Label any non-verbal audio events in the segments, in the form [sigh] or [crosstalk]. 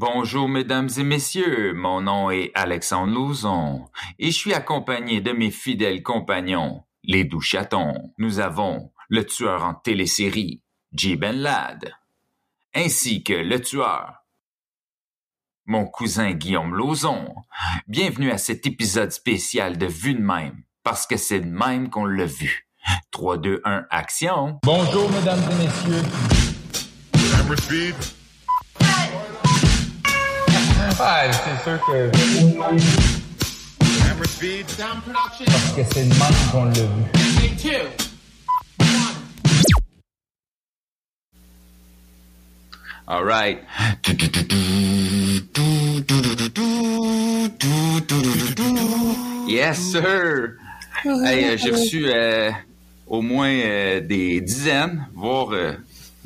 Bonjour mesdames et messieurs, mon nom est Alexandre Lauzon et je suis accompagné de mes fidèles compagnons, les doux chatons. Nous avons le tueur en télésérie, J. Ben Lad, ainsi que le tueur, mon cousin Guillaume Lauzon. Bienvenue à cet épisode spécial de Vue de même, parce que c'est de même qu'on l'a vu. 3, 2, 1, action! Bonjour mesdames et messieurs. Ah, c'est sûr que parce que c'est de même qu'on l'a vu. All right. Yes, sir. Hey, euh, j'ai reçu euh, au moins euh, des dizaines, voire euh,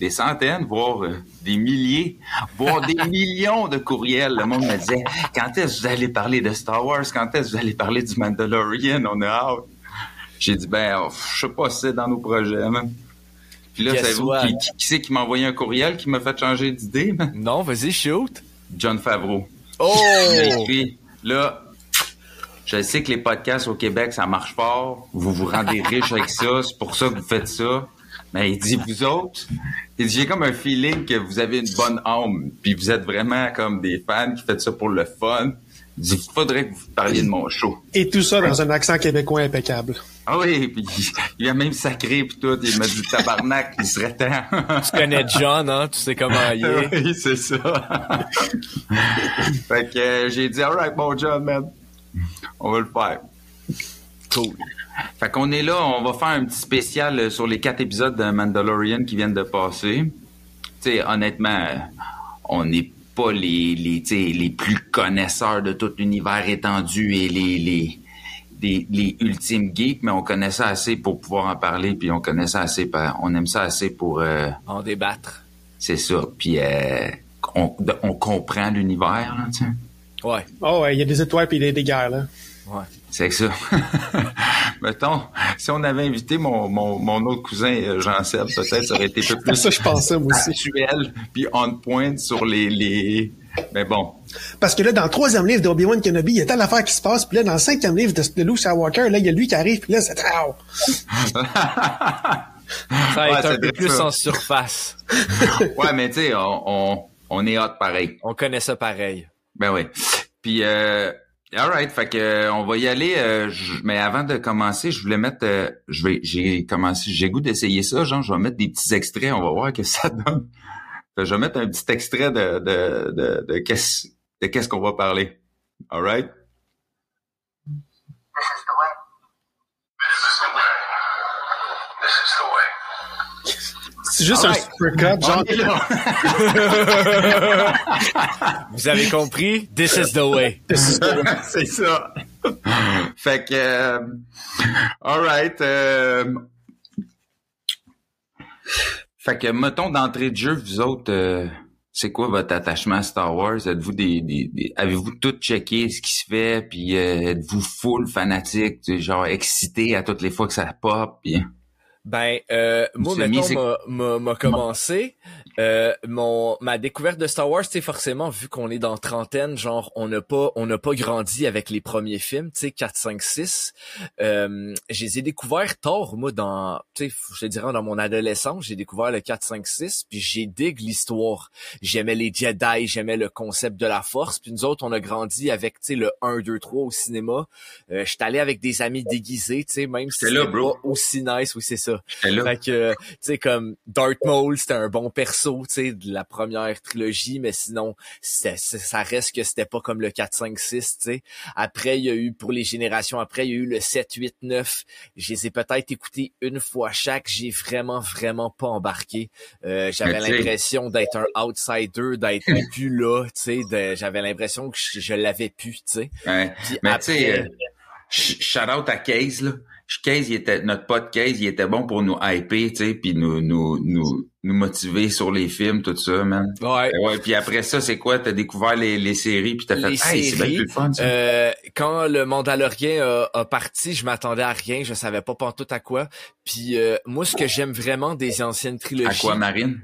des centaines, voire euh, des milliers, voire des [laughs] millions de courriels. Le monde me disait quand est-ce que vous allez parler de Star Wars? Quand est-ce que vous allez parler du Mandalorian? On a hâte. J'ai dit ben, oh, je sais pas si c'est dans nos projets. Puis là, savez-vous what? qui, qui, qui c'est qui m'a envoyé un courriel qui m'a fait changer d'idée? Non, vas-y, shoot. John Favreau. Oh! Il a écrit, là, je sais que les podcasts au Québec, ça marche fort. Vous vous rendez riche avec ça. C'est pour ça que vous faites ça. Mais il dit, vous autres, il dit, j'ai comme un feeling que vous avez une bonne âme. Puis vous êtes vraiment comme des fans qui faites ça pour le fun. Il dit, il faudrait que vous parliez de mon show. Et tout ça dans un accent québécois impeccable. Ah oui, puis il a même sacré puis tout. Il m'a dit, tabarnak, il serait temps. Tu connais John, hein? Tu sais comment il est. oui, c'est ça. fait que euh, j'ai dit, alright, bon John, man. On va le faire. Cool. Fait qu'on est là, on va faire un petit spécial euh, sur les quatre épisodes de Mandalorian qui viennent de passer. Tu sais, honnêtement, euh, on n'est pas les, les, les plus connaisseurs de tout l'univers étendu et les, les, les, les ultimes geeks, mais on connaît ça assez pour pouvoir en parler, puis on connaît ça assez, on aime ça assez pour, euh, En débattre. c'est ça, puis euh, on, on comprend l'univers, là, tu sais. Ouais. Oh, ouais, il y a des étoiles puis des, des guerres, là. Ouais. C'est que ça. [laughs] Mettons, si on avait invité mon, mon, mon autre cousin euh, Jean-Seb, peut-être ça aurait été un peu C'est [laughs] plus ça, je pensais, moi aussi. actuel, puis on point sur les, les... Mais bon, Parce que là, dans le troisième livre d'Obi-Wan Kenobi, il y a telle affaire qui se passe, puis là, dans le cinquième livre de, de Luke Skywalker, là, il y a lui qui arrive, puis là, c'est... [laughs] Ça va Ouais, être un peu plus ça. en surface. ouais, mais tu sais, on, on, on est hot pareil. On connaît ça pareil. Ben oui. Puis, euh, alright, fait que euh, on va y aller. euh, je- mais avant de commencer, je voulais mettre, euh, je vais, j'ai commencé, j'ai goût d'essayer ça. Genre, je vais mettre des petits extraits. On va voir que ça donne. Je vais mettre un petit extrait de de de, de qu'est-ce de qu'est-ce qu'on va parler. Alright. C'est juste un Alright. super cut, genre... [laughs] Vous avez compris? This is the way. [laughs] C'est ça. fait que, euh, alright. euh, fait que, mettons d'entrée de jeu, vous autres, euh, c'est quoi votre attachement à Star Wars? Êtes-vous des, des- des- avez-vous tout checké ce qui se fait, puis euh, êtes-vous full fanatique, tu sais, genre excité à toutes les fois que ça pop, puis Ben, euh, moi, mettons, m'a- m'a m'a commencé. Euh, mon ma découverte de Star Wars, c'est forcément vu qu'on est dans trentaine, genre on n'a pas on n'a pas grandi avec les premiers films, tu sais 4 5 6. Euh, je les ai découverts tard moi dans tu sais je te dirais dans mon adolescence, j'ai découvert le 4 5 6 puis j'ai dig l'histoire. J'aimais les Jedi, j'aimais le concept de la force, puis nous autres on a grandi avec tu sais le 1 2 3 au cinéma. Euh, j'étais allé avec des amis déguisés, tu sais même si c'était pas aussi nice, oui c'est ça. Fait que, tu sais, comme Darth Maul, c'était un bon perso, tu sais, de la première trilogie, mais sinon, ça reste que c'était pas comme le 4, 5, 6, tu sais. Après, il y a eu, pour les générations après, il y a eu le 7, 8, 9. Je les ai peut-être écoutés une fois chaque. J'ai vraiment, vraiment pas embarqué. Euh, j'avais l'impression d'être un outsider, d'être [laughs] plus là, tu sais. de- J'avais l'impression que je, je l'avais plus, tu sais. Ouais. Mais tu sais, euh, sh- shout out à Case, là. Case, il était, notre pote Case, il était bon pour nous hyper, tu sais, puis nous, nous, nous, nous motiver sur les films, tout ça, man. Ouais. Ouais, puis après ça, c'est quoi? T'as découvert les, les séries, puis t'as fait, les hey, c'est bien plus fun, ça. euh, quand le Mandalorien a, a parti, je m'attendais à rien, je savais pas pantoute à quoi. Puis euh, moi, ce que j'aime vraiment des anciennes trilogies,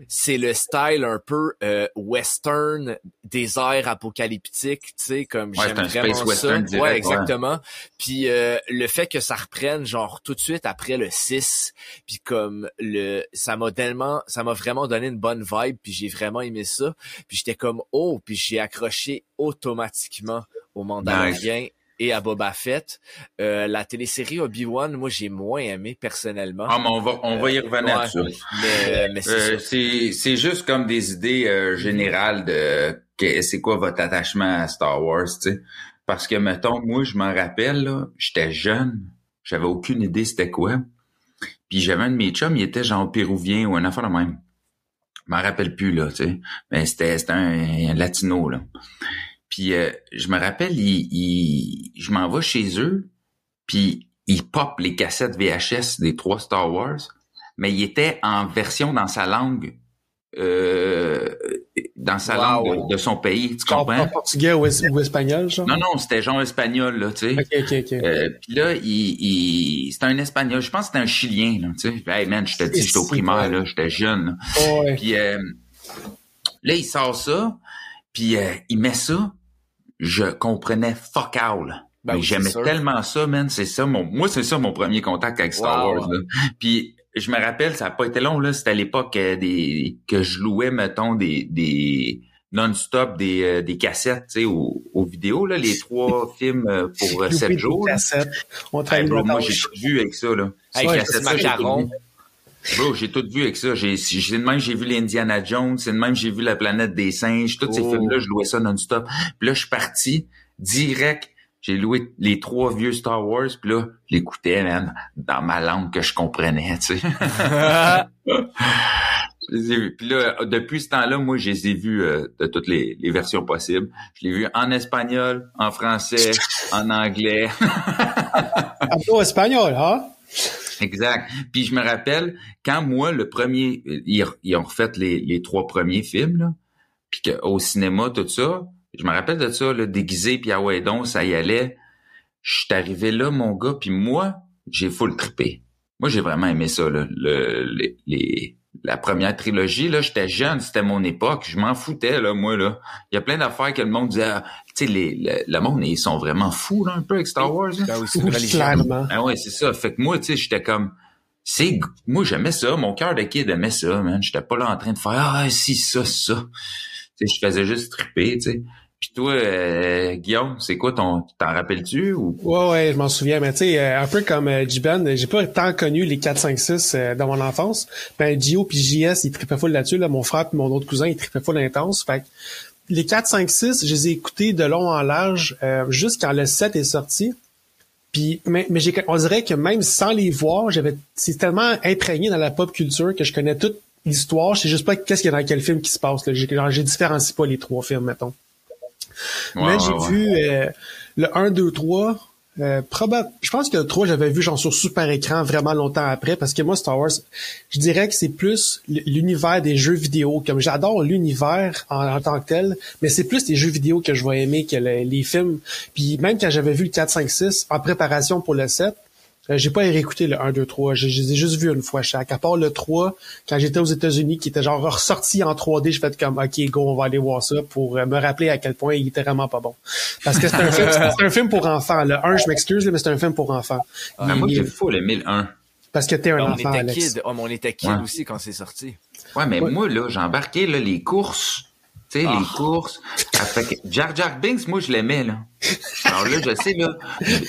c'est le style un peu euh, western, désert apocalyptique, tu sais, comme Ouais, j'aime vraiment space ça. direct, ouais, ouais. exactement. Puis euh, le fait que ça reprenne genre tout de suite après le 6, puis comme le ça m'a tellement ça m'a vraiment donné une bonne vibe, puis j'ai vraiment aimé ça. Puis j'étais comme oh, puis j'ai accroché automatiquement au Mandalorian. Et à Boba Fett, Euh, la télésérie Obi-Wan, moi j'ai moins aimé personnellement. Ah, mais on va, on va y revenir Ouais. mais, mais c'est Euh, c'est c'est juste comme des idées euh, générales de que- c'est quoi votre attachement à Star Wars, tu sais. Parce que mettons, moi je m'en rappelle là, j'étais jeune, j'avais aucune idée c'était quoi. Puis j'avais un de mes chums, il était genre péruvien ou un affaire de même. Je m'en rappelle plus là, tu sais. Mais c'était un, un latino là. Puis euh, je me rappelle, il, il- je m'en vais chez eux, puis il pop les cassettes VHS des trois Star Wars mais il était en version dans sa langue, euh, dans sa Wow. langue de, de son pays, tu En, comprends? en portugais ou, es- ou espagnol, genre? Non, non, c'était genre espagnol, là, tu sais. Ok, ok, ok. Euh, puis là, il, il, c'était un espagnol, je pense que c'était un chilien, là, tu sais. Hey man, je te dis, j'étais au primaire, là, j'étais jeune. là. Oh. Puis euh, là, il sort ça, puis euh, il met ça, je comprenais fuck all. Ben j'aimais tellement ça, man. C'est ça mon, moi, c'est ça mon premier contact avec Star Wow. Wars. Là. Puis je me rappelle, ça a pas été long là. C'était à l'époque euh, des que je louais, mettons, des des non-stop des, euh, des cassettes, tu sais, aux, aux vidéos là, les trois [laughs] films euh, pour euh, sept jours. cassettes. On Hey, travaille bro, moi j'ai tout vu avec ça là. J'ai tout macaron. vu. Bro, j'ai tout vu avec ça. J'ai, c'est de même j'ai vu les Indiana Jones, c'est de même j'ai vu la planète des singes, tous ces Oh. films-là, je louais ça non-stop. Puis là, je suis parti direct. J'ai loué les trois vieux Star Wars, puis là, je l'écoutais, man, dans ma langue que je comprenais, tu sais. [laughs] Je les ai vus. Puis là, depuis ce temps-là, moi, je les ai vus euh, de toutes les, les versions possibles. Je l'ai vu en espagnol, en français, [laughs] en anglais. Hablo espagnol, hein? Exact. Puis je me rappelle, quand moi, le premier, ils, ils ont refait les, les trois premiers films, là, puis au cinéma, tout ça, je me rappelle de ça, là, déguisé, puis ah ouais, donc, ça y allait. Je suis arrivé là, mon gars, puis moi, j'ai full trippé. Moi, j'ai vraiment aimé ça, là, le, les, les- la première trilogie, là, j'étais jeune, c'était mon époque, je m'en foutais, là, moi, là. Il y a plein d'affaires que le monde disait, ah, tu sais, les, le, le monde, ils sont vraiment fous, là, un peu avec Star Wars, là. Ben oui, Oui, clairement. Ah ouais, c'est ça. Fait que moi, tu sais, j'étais comme, c'est, moi, j'aimais ça. Mon cœur de kid aimait ça, man. J'étais pas là en train de faire, ah, si, ça, ça. Je faisais juste triper, tu sais. Puis toi, euh, Guillaume, c'est quoi ton, t'en rappelles-tu ou? Ouais, ouais, je m'en souviens. Mais tu sais, euh, un peu comme euh, J-Ben, j'ai pas tant connu les 4, 5, 6 euh, dans mon enfance. Ben, Gio puis JS, ils trippaient full là-dessus. Là. Mon frère puis mon autre cousin, ils trippaient full intense. Fait que les 4, 5, 6, je les ai écoutés de long en large euh, juste quand le 7 est sorti. Puis, mais, mais on dirait que même sans les voir, j'avais, c'est tellement imprégné dans la pop culture que je connais toute l'histoire. Je sais juste pas qu'est-ce qu'il y a dans quel film qui se passe. Là. J'ai différencie pas les trois films, mettons. Ouais, Mais j'ai vu euh, le 1, 2, 3. Euh, probable, je pense que le 3, j'avais vu genre sur super écran vraiment longtemps après, parce que moi, Star Wars, je dirais que c'est plus l'univers des jeux vidéo. Comme j'adore l'univers en, en tant que tel, mais c'est plus les jeux vidéo que je vais aimer que le- les films. Puis même quand j'avais vu le 4, 5, 6 en préparation pour le 7, euh, j'ai pas réécouté le 1, 2, 3. Je, je les ai juste vus une fois chaque. À part le 3, quand j'étais aux États-Unis, qui était genre ressorti en 3D, je fais comme, OK, go, on va aller voir ça pour euh, me rappeler à quel point il était vraiment pas bon. Parce que c'est un film, c'est un film pour enfants. Le 1, je m'excuse, mais c'est un film pour enfants. Ah, Il- moi, il- j'ai aimé le 1. parce que t'es un on enfant, était Alex. kid. Oh, mais on était kid Ouais. aussi quand c'est sorti. Ouais, mais Ouais. moi, là, j'ai embarqué, là, les courses. Tu sais, les courses. Ah, fait que Jar Jar Binks, moi, je l'aimais, là. Alors là, je sais, là,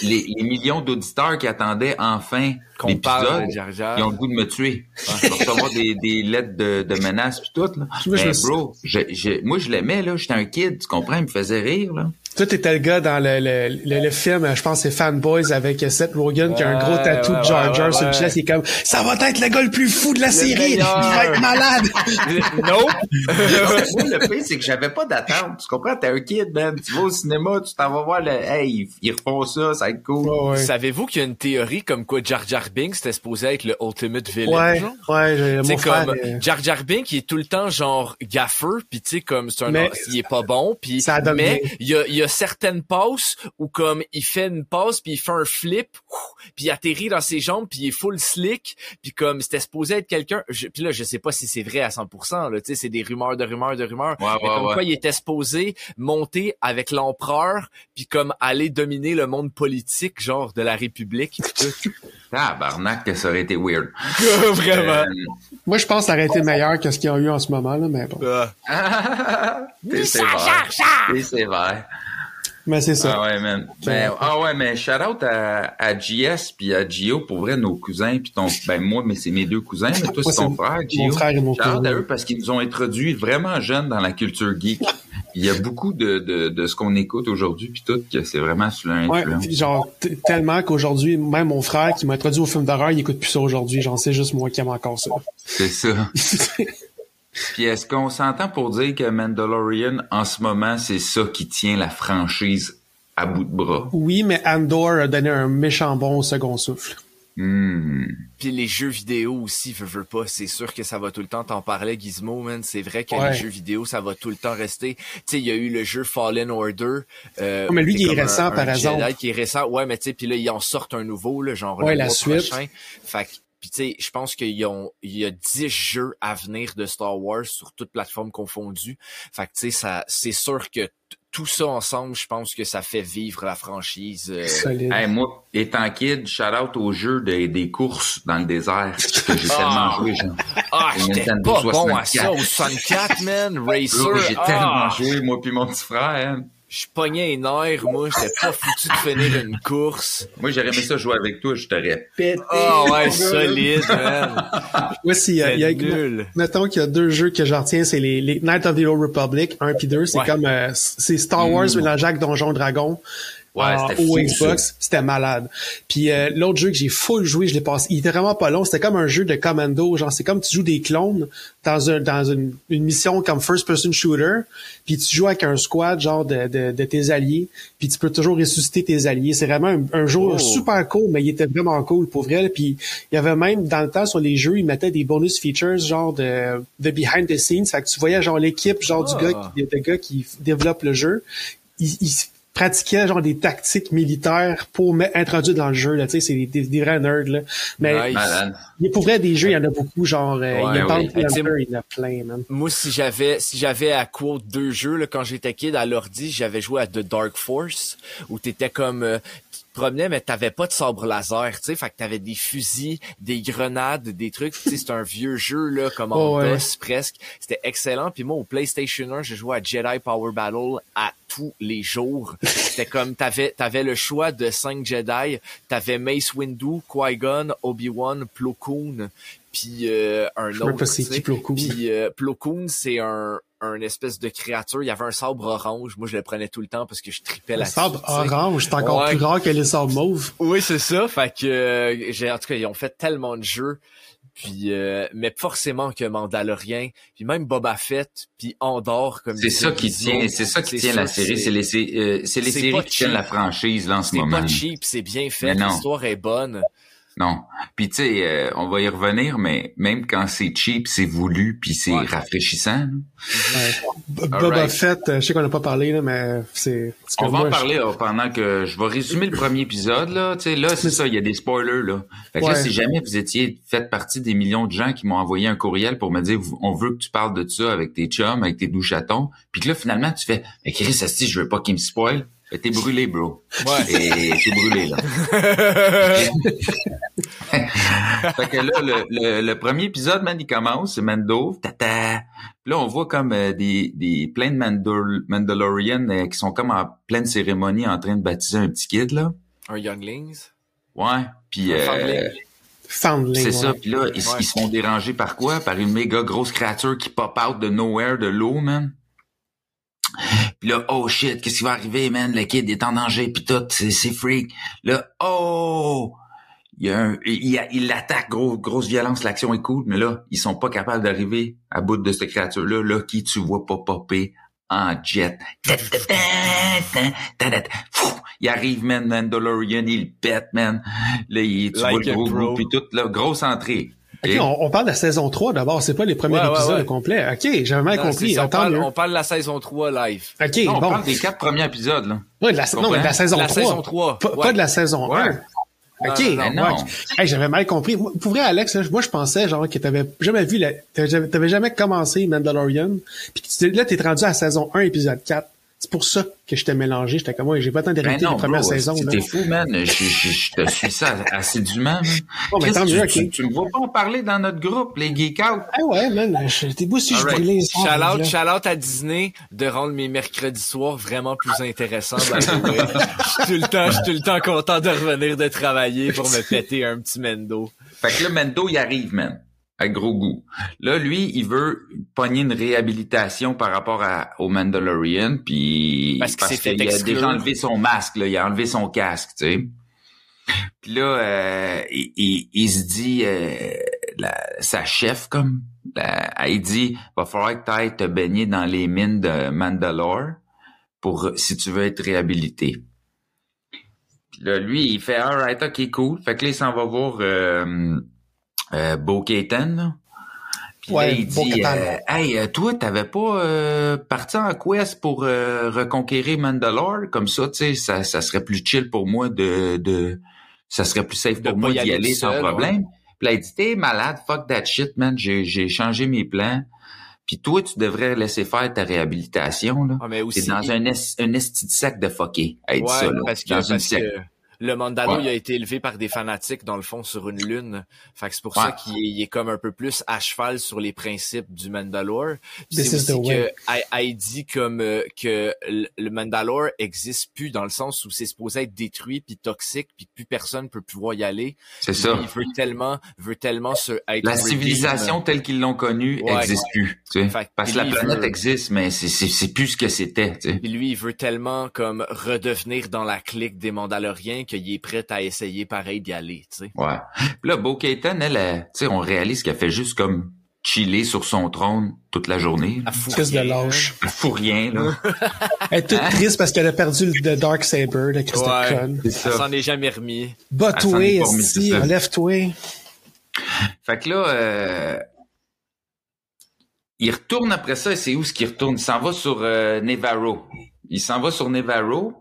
les, les millions d'auditeurs qui attendaient enfin Qu'on parle l'épisode, de Jar Jar. ils ont le goût de me tuer. Je vais recevoir des, des lettres de, de menaces pis tout, là. Moi, je Mais suis- bro, je, je- moi, je l'aimais, là. J'étais un kid, tu comprends? Il me faisait rire, là. Toi, t'étais le gars dans le, le, le, le film, je pense que c'est Fanboys avec Seth Rogen qui a un gros tatou ouais, de Jar Jar ouais, sur le ouais. chest. Il est comme, ça va être le gars le plus fou de la série. Il va être malade. [laughs] non. [laughs] Moi, le pire, c'est que j'avais pas d'attente. Tu comprends? T'es un kid, man. Tu vas au cinéma, tu t'en vas voir le, hey, ils- refont ça, ça va être cool. Ouais, ouais. Savez-vous qu'il y a une théorie comme quoi Jar Jar Binks était supposé être le ultimate villain? Ouais, genre? ouais, frère. comme euh, Jar Jar Binks, il est tout le temps genre gaffeur, puis tu sais comme c'est un Mais- il est pas bon, puis mais il y a y a certaines passes où comme il fait une passe puis il fait un flip, puis il atterrit dans ses jambes puis il est full slick, puis comme c'était supposé être quelqu'un, puis là je sais pas si c'est vrai à 100%, là, tu sais c'est des rumeurs de rumeurs de rumeurs, Ouais, mais ouais, comme ouais. quoi il était supposé monter avec l'empereur puis comme aller dominer le monde politique genre de la République. [laughs] Tabarnak, que ça aurait été weird. [laughs] Vraiment. Euh, Moi, je pense que ça aurait été meilleur que ce qu'il y a eu en ce moment, là, mais bon. T'es sévère. T'es sévère. Mais c'est ça. Ah ouais, man. Ben, ah ouais, mais shout out à, à JS puis à Gio, pour vrai, nos cousins, puis ton, ben moi, mais c'est mes deux cousins, mais toi, c'est ton frère, mon Gio. frère et mon Shout out à eux parce qu'ils nous ont introduits vraiment jeunes dans la culture geek. Il y a beaucoup de, de, de ce qu'on écoute aujourd'hui, puis tout, que c'est vraiment sous Ouais, l'influence. puis genre tellement qu'aujourd'hui, même mon frère qui m'a introduit au film d'horreur, il écoute plus ça aujourd'hui. J'en sais juste moi qui aime encore ça. C'est ça. [laughs] Puis est-ce qu'on s'entend pour dire que Mandalorian, en ce moment, c'est ça qui tient la franchise à bout de bras? oui, mais Andor a donné un méchant bon au second souffle. Hmm. Puis les jeux vidéo aussi, veux, veux pas, c'est sûr que ça va tout le temps, t'en parlais Gizmo, man, c'est vrai que Ouais. les jeux vidéo, ça va tout le temps rester. Tu sais, il y a eu le jeu Fallen Order. Euh, Ouais, mais lui, il est comme un- récent, un par exemple. Jedi qui est récent, ouais, mais tu sais, puis là, ils en sortent un nouveau, là, genre Ouais, le la mois suite. prochain. Fait que, puis tu sais, je pense qu'il y a 10 jeux à venir de Star Wars sur toutes plateformes confondues. Fait que tu sais, ça, c'est sûr que tout ça ensemble, je pense que ça fait vivre la franchise. euh. Hey, moi, étant kid, shout out au jeu des, des courses dans le désert que j'ai [laughs] tellement joué, genre. Ah, j'étais pas bon à 64. ça au 64, man. [laughs] Racer. J'ai ah, tellement joué, moi puis mon petit frère. hein. Je pognais les nerfs, moi. J'étais pas foutu de finir une course. Moi, j'aurais aimé ça jouer avec toi, je t'aurais pété. Ah ouais, [laughs] solide, man. Ouais, si, il y a- il y a- nul. Mettons qu'il y a deux jeux que je retiens, c'est les, les Knights of the Old Republic 1 puis 2. C'est Ouais. comme euh, c'est Star Wars Mm. mélangé avec Donjon Dragon. Ouais, en- c'était au Xbox, c'était malade. Puis euh, l'autre jeu que j'ai full joué, je l'ai passé, il était vraiment pas long, c'était comme un jeu de commando, genre c'est comme tu joues des clones dans un dans une, une mission comme first person shooter, puis tu joues avec un squad genre de, de, de tes alliés, puis tu peux toujours ressusciter tes alliés. C'est vraiment un, un jeu Oh. super cool, mais il était vraiment cool pour vrai. Puis il y avait même dans le temps sur les jeux, ils mettaient des bonus features genre de, de behind the scenes, fait que tu voyais genre l'équipe genre Ah. du gars qui, de gars qui développe le jeu, ils, ils pratiquaient genre des tactiques militaires pour introduire dans le jeu là tu sais c'est des, des, des vrais nerds là. Mais Nice. Il pour vrai des jeux il y en a beaucoup genre euh, il y a Ouais, il y en a plein man. Moi, si j'avais, si j'avais à quote deux jeux, là, quand j'étais kid à l'ordi, j'avais joué à The Dark Force, où t'étais comme, euh, promenais, mais t'avais pas de sabre laser, tu sais, fait que t'avais des fusils, des grenades, des trucs, tu sais, c'est un vieux jeu, là, comme [laughs] en Oh, ouais. Presque. C'était excellent. Puis moi, au PlayStation 1, je jouais à Jedi Power Battle à tous les jours. C'était comme, t'avais, t'avais le choix de cinq Jedi. T'avais Mace Windu, Qui-Gon, Obi-Wan, Plo Koon, puis euh, un autre. pas c'est qui Plo Koon. Puis euh, Plo Koon, c'est un, un espèce de créature. Il y avait un sabre orange. Moi, je le prenais tout le temps parce que je tripais le là-dessus. sabre orange c'est encore Ouais. plus rare que les sabres mauves Oui, c'est ça. Fait que euh, j'ai en tout cas ils ont fait tellement de jeux. Puis euh, mais forcément que Mandalorian, puis même Boba Fett, puis Andorre comme C'est disait ça qui tient, c'est ça qui tient la série, c'est- c'est les, sé- euh, c'est les c'est séries qui tiennent la franchise là en ce C'est moment. pas cheap, c'est bien fait, Mais non. l'histoire est bonne. Non. Puis tu sais, euh, on va y revenir, mais même quand c'est cheap, c'est voulu, puis c'est Ouais. rafraîchissant. B- Boba. Fett euh, je sais qu'on n'a pas parlé là mais c'est On va moi, en je- parler là, pendant que je vais résumer le premier épisode là. Tu sais, là c'est ça, il y a des spoilers là. Fait que là, Ouais. si jamais vous étiez fait partie des millions de gens qui m'ont envoyé un courriel pour me dire, on veut que tu parles de ça avec tes chums, avec tes doux chatons, puis que là finalement tu fais, mais Chris, si je veux pas qu'il me spoil. Ben, t'es brûlé, bro. Ouais. Et t'es brûlé, là. [laughs] fait que là, le, le, le premier épisode, man, il commence, c'est Mando, tata. Puis là, on voit comme euh, des, des plein de Mandal Mandalorians euh, qui sont comme en pleine cérémonie en train de baptiser un petit kid, là. Un Younglings? Ouais. Puis Un euh, c'est ouais. ça. Puis là, ils, Ouais. ils se font déranger par quoi? Par une méga grosse créature qui pop out de nowhere, de l'eau, man. Puis là, oh shit, qu'est-ce qui va arriver, man? Le kid est en danger, puis tout, c'est, c'est freak. Là, oh! Il, y a un, il, a- il l'attaque, gros, grosse violence, l'action est cool, mais là, ils sont pas capables d'arriver à bout de cette créature-là, là, qui tu vois pas popper en jet. Il arrive, man, Mandalorian, il pète, man. Là, il, tu Like vois le gros groupe, puis tout, là, grosse entrée. Ok, on, on parle de la saison 3 d'abord, c'est pas les premiers Ouais, ouais, épisodes ouais. au complet. Ok, j'avais mal Non, compris. on, Attends parle, on parle de la saison 3 live. Ok, Non, on bon. parle des quatre premiers épisodes, là. Ouais, de la, non, mais de la saison La 3. saison 3, Pas, ouais. pas de la saison Ouais. 1. Ok, non. Hey, j'avais mal compris. Pour vrai, Alex, là, moi, je pensais, genre, que t'avais jamais vu la, t'avais jamais commencé Mandalorian. Puis là, t'es rendu à la saison 1, épisode 4. C'est pour ça que je t'ai mélangé. J'étais comme, ouais, j'ai pas de Ben les premières bro, saisons, là. T'es fou, man. Je, je, je te suis ça assidûment, man. Bon, ben, Qu'est-ce tant que mieux, tu, tu, tu me vois pas en parler dans notre groupe, les Geek Out? Ah ouais, man, t'es beau si je Alright. brûlais les sons, Shout out, là. shout out à Disney de rendre mes mercredis soirs vraiment plus intéressants. [laughs] Je suis tout le temps, je suis tout le temps content de revenir de travailler pour me péter un petit mendo. Fait que là, Mendo, il arrive, man. Avec gros goût. Là, lui, il veut pogner une réhabilitation par rapport à, au Mandalorian, puis Parce qu'il fait qu'il a déjà enlevé son masque, là, il a enlevé son casque, tu sais. Puis là, euh, il, il- il se dit, euh, la- sa chef, comme, la- elle dit, va falloir que tu ailles te baigner dans les mines de Mandalore pour si tu veux être réhabilité. Puis là, lui, il fait alright, ok, cool. Fait que là, il s'en va voir euh, euh, Bo là. Puis Ouais, là, il dit euh, Hey, euh, toi, t'avais pas euh, parti en quest pour euh, reconquérir Mandalore? Comme ça, tu sais, ça, ça serait plus chill pour moi de, de ça serait plus safe De pour moi d'y aller sans seul, problème. Puis là, il dit T'es malade, fuck that shit, man. J'ai, j'ai changé mes plans. Puis toi, tu devrais laisser faire ta réhabilitation, là. Ah, mais T'es aussi, dans un, es, un esti de sac de fucké à être ouais, ça, là. parce que, dans une parce que le Mandalo, Ouais. il a été élevé par des fanatiques, dans le fond, sur une lune. Fait que c'est pour Ouais. ça qu'il est, comme un peu plus à cheval sur les principes du Mandalore. C'est aussi que, elle, dit comme euh, que le Mandalore existe plus dans le sens où c'est supposé être détruit puis toxique puis plus personne peut pouvoir y aller. C'est ça. Il veut tellement, veut tellement se être La civilisation telle qu'ils l'ont connue Ouais. existe plus. Tu sais. Fait que Parce que la planète veut- existe, mais c'est, c'est, c'est plus ce que c'était. Tu sais. Puis lui, il veut tellement comme redevenir dans la clique des Mandaloriens qu'il est prêt à essayer pareil d'y aller, tu sais. Ouais. Puis là, Bo Katan, elle, elle, tu sais, on réalise qu'elle fait juste comme chiller sur son trône toute la journée. À Crise de rien. lâche. Elle fout rien, là. Elle est toute Hein? triste parce qu'elle a perdu le le Dark Saber, la Christ de Ouais. C'est Elle ça. s'en est jamais remis. Elle s'en Bat-toi, ça. enlève-toi. Fait que là, euh, il retourne après ça, et c'est où ce qu'il retourne? Il s'en va sur euh, Nevarro. Il s'en va sur Nevarro.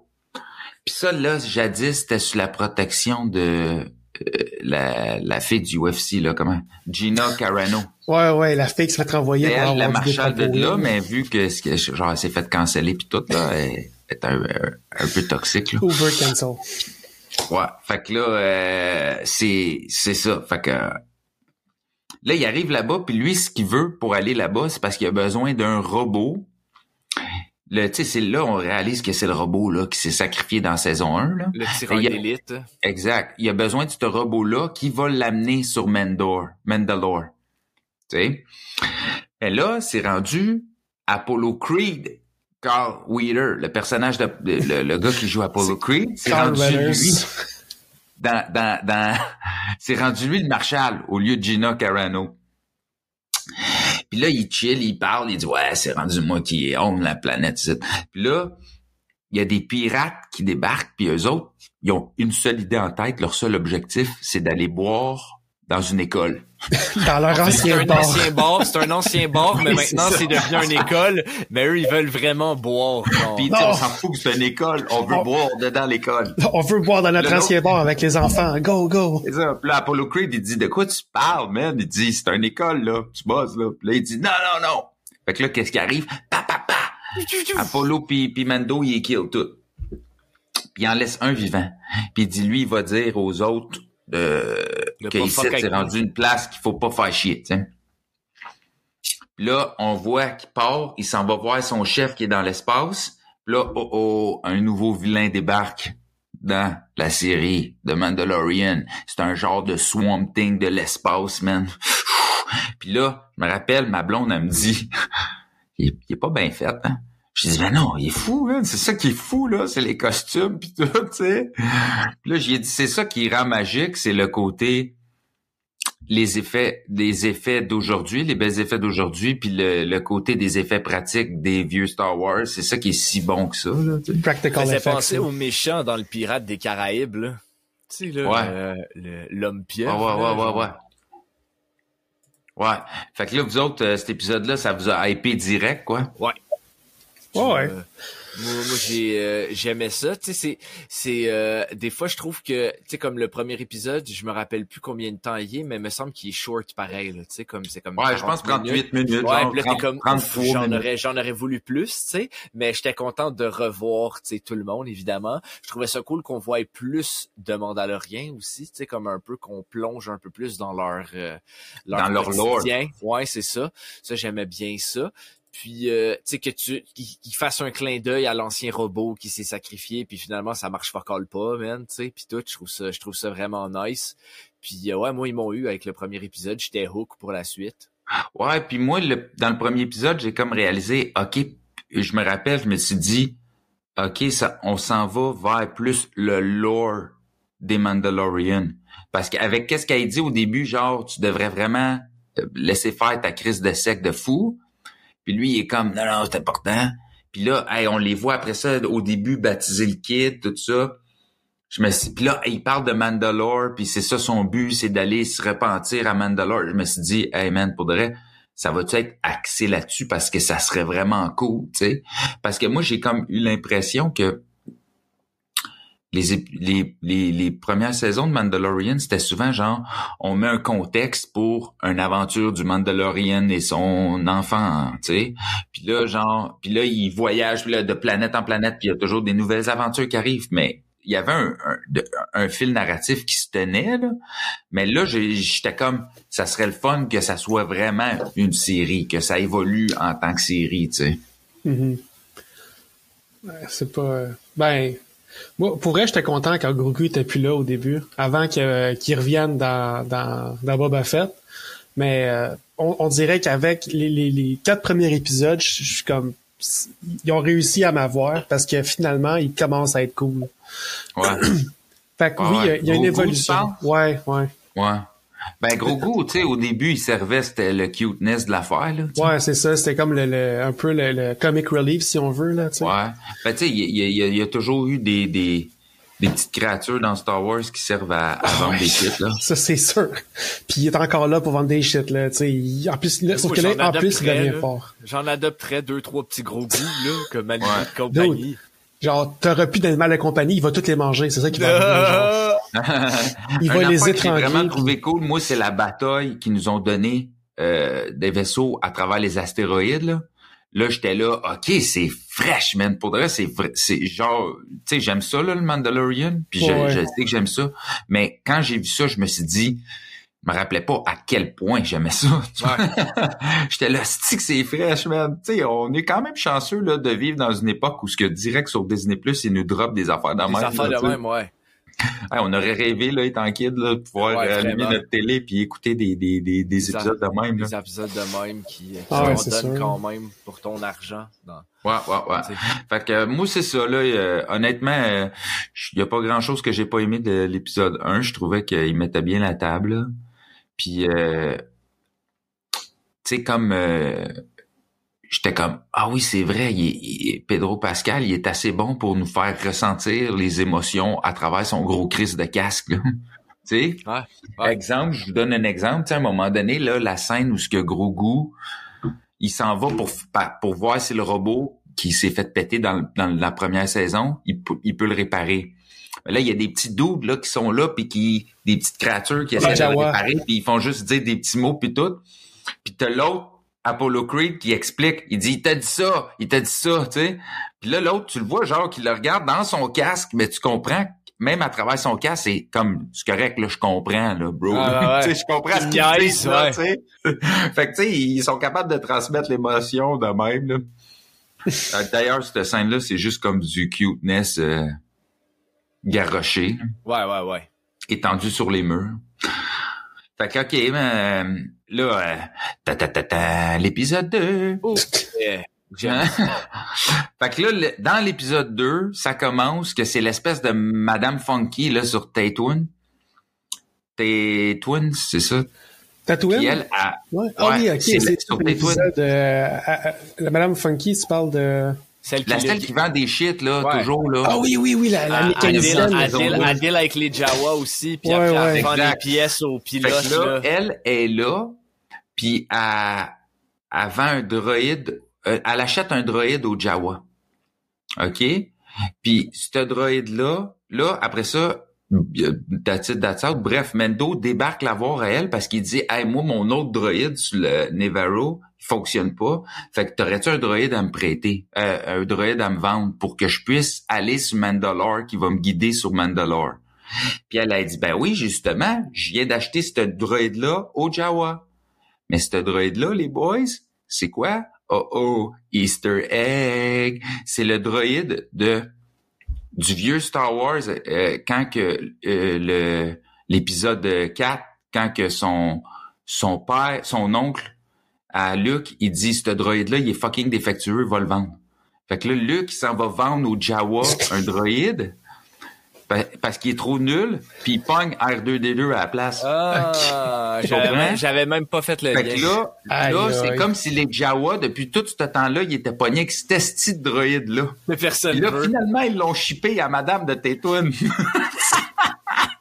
Puis ça, là, jadis, c'était sous la protection de euh, la, la fille du UFC, là, comment? Gina Carano. Ouais, ouais, la fille qui se fait renvoyer elle, la marshal de là, mais vu que, genre, elle s'est fait canceller puis tout, là, elle est un, un, peu toxique, là. Over cancel. Ouais. Fait que là, euh, c'est, c'est ça. Fait que, là, il arrive là-bas, puis lui, ce qu'il veut pour aller là-bas, c'est parce qu'il a besoin d'un robot. Le, tu sais, c'est là, on réalise que c'est le robot, là, qui s'est sacrifié dans saison 1, là. Le a- d'élite. Exact. Il a besoin de ce robot-là qui va l'amener sur Mandor, Mandalore. Tu sais? Et là, c'est rendu Apollo Creed. Carl Weeder, le personnage de, le, le gars qui joue Apollo Creed, c'est Carl rendu lui Weathers. dans, dans, dans c'est rendu lui le Marshal au lieu de Gina Carano. Puis là, il chill, il parle, il dit ouais, c'est rendu moi qui own la planète. Puis là, il y a des pirates qui débarquent, puis eux autres, ils ont une seule idée en tête. Leur seul objectif, c'est d'aller boire dans une école. [laughs] Dans leur C'est ancien un bar. ancien bar, c'est un ancien [laughs] bar, mais Oui, maintenant c'est devenu une école. Mais eux, ils veulent vraiment boire. Puis on s'en fout que c'est une école, on veut boire dedans l'école. On veut boire dans notre Le ancien bar avec les enfants. Go, go. C'est ça. Puis là, Apollo Creed, il dit, de quoi tu parles, man? Il dit, c'est une école, là. Tu bosses, là. Puis là, il dit, non, non, non. Fait que là, qu'est-ce qui arrive? Pa, pa, pa. Apollo puis, puis Mando, il kill tout. Puis il en laisse un vivant. Puis il dit, lui, il va dire aux autres euh, De que pas ici, fuck avec c'est rendu une place qu'il faut pas faire chier, là, on voit qu'il part, il s'en va voir son chef qui est dans l'espace. Là, oh, oh, un nouveau vilain débarque dans la série de Mandalorian. C'est un genre de Swamp Thing de l'espace, man. Puis là, je me rappelle, ma blonde, elle me dit, [laughs] il est pas bien fait, hein? Je dis, ben non, il est fou. C'est ça qui est fou, là. C'est les costumes pis tout, tu sais. Puis là, j'ai dit, c'est ça qui rend magique, c'est le côté, les effets, des effets d'aujourd'hui, les belles effets d'aujourd'hui, puis le, le côté des effets pratiques des vieux Star Wars. C'est ça qui est si bon que ça, là. tu sais. Practical faisait effects. penser là. aux méchants dans le Pirate des Caraïbes, là. Tu sais, là, Ouais. euh, l'homme Ouais, pieuvre. ouais, là, ouais, ouais, ouais. Ouais. Fait que là, vous autres, euh, cet épisode-là, ça vous a hypé direct, quoi? Ouais. Ouais, ouais. Euh, moi, moi, j'ai euh, j'aimais ça tu sais c'est c'est euh, des fois je trouve que tu sais comme le premier épisode je me rappelle plus combien de temps il est mais il me semble qu'il est short pareil là tu sais comme c'est comme Ouais, je pense 40 minutes. 38 minutes. Ouais, genre puis là, t'es 30, comme, 33 ouf, j'en aurais, j'en aurais voulu plus, tu sais, mais j'étais content de revoir, tu sais, tout le monde, évidemment. Je trouvais ça cool qu'on voie plus de Mandaloriens aussi, tu sais, comme un peu qu'on plonge un peu plus dans leur, euh, Dans leur lore. Ouais, c'est ça. Ça, j'aimais bien ça. Puis, euh, tu sais, que tu, qu'ils fassent un clin d'œil à l'ancien robot qui s'est sacrifié, puis finalement, ça marche fuck all pas, man, tu sais, puis tout, je trouve ça, je trouve ça vraiment nice. Puis, euh, ouais, moi, ils m'ont eu avec le premier épisode, j'étais hook pour la suite. Ouais, puis moi, dans le premier épisode, j'ai comme réalisé, OK, je me rappelle, je me suis dit, OK, ça, on s'en va vers plus le lore des Mandalorians. Parce qu'avec qu'est-ce qu'elle dit au début, genre, tu devrais vraiment euh, laisser faire ta crise de sec de fou. Puis lui, il est comme, non, non, c'est important. Puis là, hey, on les voit après ça, au début, baptiser le kid, tout ça. Je me suis, puis là, il parle de Mandalore, puis c'est ça son but, c'est d'aller se repentir à Mandalore. Je me suis dit, hey man, pour de vrai, ça va-tu être axé là-dessus parce que ça serait vraiment cool, tu sais? Parce que moi, j'ai comme eu l'impression que les, les, les, les premières saisons de Mandalorian, c'était souvent genre, on met un contexte pour une aventure du Mandalorian et son enfant, tu sais. Puis là, genre, puis là, il voyage là, de planète en planète, puis il y a toujours des nouvelles aventures qui arrivent, mais il y avait un, un, un fil narratif qui se tenait, là. Mais là, j'étais comme, ça serait le fun que ça soit vraiment une série, que ça évolue en tant que série, tu sais. Ouais, C'est pas. euh, Ben, moi, pour vrai, j'étais content quand Grogu était plus là au début, avant que, euh, qu'il revienne dans, dans, dans Boba Fett. Mais euh, on, on dirait qu'avec les, les, les quatre premiers épisodes, je suis comme. Ils ont réussi à m'avoir parce que finalement, ils commencent à être cool. Ouais. [clears throat] Fait que Ah oui, ouais. il y a- y a une évolution. Ouais, ouais. Ouais. Ben, gros goût, tu sais, au début, il servait, c'était le cuteness de l'affaire, là. Ouais, c'est ça. C'était comme le, le- un peu le, le comic relief, si on veut, là, tu sais. Ouais. Ben, tu sais, il y, a- il y a- il y a toujours eu des, des, des petites créatures dans Star Wars qui servent à, à vendre des kits, là. Ça, c'est sûr. Puis il est encore là pour vendre des shit, là, tu sais. En plus, là, sauf que là, en plus, il là. fort. J'en adopterais deux, trois petits gros goûts, là, comme Manu Ouais. de compagnie. Genre, t'auras plus d'animal de compagnie, il va toutes les manger. C'est ça qui va [laughs] arriver, genre. [laughs] Il va les étrangler, vraiment trouvé cool, moi, c'est la bataille qu'ils nous ont donné euh, des vaisseaux à travers les astéroïdes, là. Là, j'étais là, OK, c'est fraîche, man. Pour de vrai, c'est vrai, c'est genre, tu sais, j'aime ça, là, le Mandalorian. Puis je, Ouais. je sais que j'aime ça. Mais quand j'ai vu ça, je me suis dit, je me rappelais pas à quel point j'aimais ça. tu vois. [laughs] J'étais là, c'est que c'est fraîche, man? Tu sais, on est quand même chanceux, là, de vivre dans une époque où ce que direct sur Disney+, ils nous drop des affaires de Des même. affaires là, de même, ouais. Hey, on aurait rêvé, là, étant kid, là, de pouvoir Ouais, euh, allumer notre télé puis écouter des, des, des, des Des épisodes de même, là. Des épisodes de même qui, qui Ah ouais, donne quand même pour ton argent. dans- Ouais, ouais, ouais. Fait que euh, moi, c'est ça, là. euh, honnêtement, euh, il y a pas grand-chose que j'ai pas aimé de l'épisode 1. Je trouvais qu'il mettait bien la table, là. Puis, euh, tu sais, comme... J'étais comme, ah oui, c'est vrai, il Pedro Pascal, il est assez bon pour nous faire ressentir les émotions à travers son gros crise de casque, là. [laughs] tu sais? Ouais. Ouais. Exemple, je vous donne un exemple. Tu sais, à un moment donné, là, la scène où ce que Grogu, il s'en va pour, pour voir si le robot qui s'est fait péter dans, le- dans la première saison, il, peut- il peut le réparer. Mais là, il y a des petits dudes là, qui sont là, puis qui des petites créatures qui essaient de le réparer, puis ils font juste dire des petits mots, puis tout. Puis t'as l'autre, Apollo Creed, qui explique. Il dit, il t'a dit ça, il t'a dit ça, tu sais. Puis là, l'autre, tu le vois, genre, qui le regarde dans son casque, mais tu comprends, même à travers son casque, c'est comme, c'est correct, là, je comprends, là, bro. Ah, ouais, [laughs] ouais. tu sais, je comprends ce Il qu'il dit, là, ouais. tu sais. [laughs] fait que, tu sais, ils sont capables de transmettre l'émotion de même, là. [laughs] Euh, D'ailleurs, cette scène-là, c'est juste comme du cuteness euh, garroché, Ouais, ouais, ouais. étendu sur les murs. Fait que, OK, là, euh, ta, ta, ta, ta, l'épisode 2. Oh, euh, [laughs] fait que là, le- dans l'épisode 2, ça commence que c'est l'espèce de Madame Funky là sur Tatooine. Tatooine, c'est ça? Tatooine? Elle, Ouais. Ah oui, ok. c'est sur l'épisode, euh, Madame Funky, tu parles de... Celle qui la celle qui vend des shit là, Ouais. toujours là. Ah oui, oui, oui, la, la deal- mécanicienne. là. deal- à deal avec les Jawa aussi, puis Ouais, après, ouais. elle vend des pièces aux pilotes. là, là. elle est là, puis elle, elle vend un droïde, euh, elle achète un droïde au Jawa. OK? Puis ce droïde-là, là, après ça, that's it, that's out. Bref, Mendo débarque la voir à elle parce qu'il dit Hey, moi, mon autre droïde sur le Nevarro, fonctionne pas. Fait que t'aurais-tu un droïde à me prêter? Euh, un droïde à me vendre pour que je puisse aller sur Mandalore qui va me guider sur Mandalore? Puis elle a dit, ben oui, justement, je viens d'acheter ce droïde-là au Jawa. Mais ce droïde-là, les boys, c'est quoi? Oh oh, Easter egg. C'est le droïde de du vieux Star Wars euh, quand que euh, le l'épisode 4, quand que son son père, son oncle à Luke, il dit ce droïde-là, il est fucking défectueux, va le vendre. Fait que là, Luke, il s'en va vendre au Jawa un droïde pa- parce qu'il est trop nul, puis il pogne R2D2 à la place. Ah, j'avais même, pas fait le Fait lien. que là, Aïe, là c'est comme si les Jawa, depuis tout ce temps-là, ils étaient pognés avec cet esti de droïde-là. Mais personne là, veut. finalement, ils l'ont chippé à Madame de Tétoune. [laughs]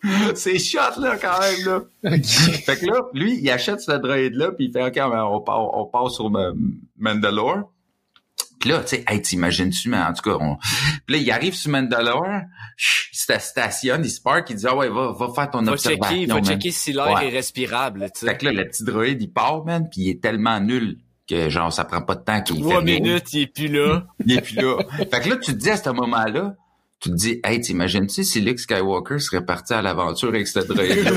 [laughs] c'est shot, là, quand même, là. Fait que là, lui, il achète ce droïde-là, puis il fait, OK, on part, on part sur Ma- Mandalore. Puis là, tu sais, hey, t'imagines-tu, mais en tout cas, on... Puis là, il arrive sur Mandalore, chut, il se stationne, il se parque, il dit, ah ouais, va, va faire ton Va observation, checker, va man. checker si l'air Ouais. est respirable, tu Fait sais. que là, le petit droïde, il part, man, puis il est tellement nul que, genre, ça prend pas de temps qu'il fait Trois rien. minutes, il est plus là. Il est plus là. fait que là, tu te dis à ce moment-là, tu te dis, hey, t'imagines-tu si Luke Skywalker serait parti à l'aventure avec ce droïde-là?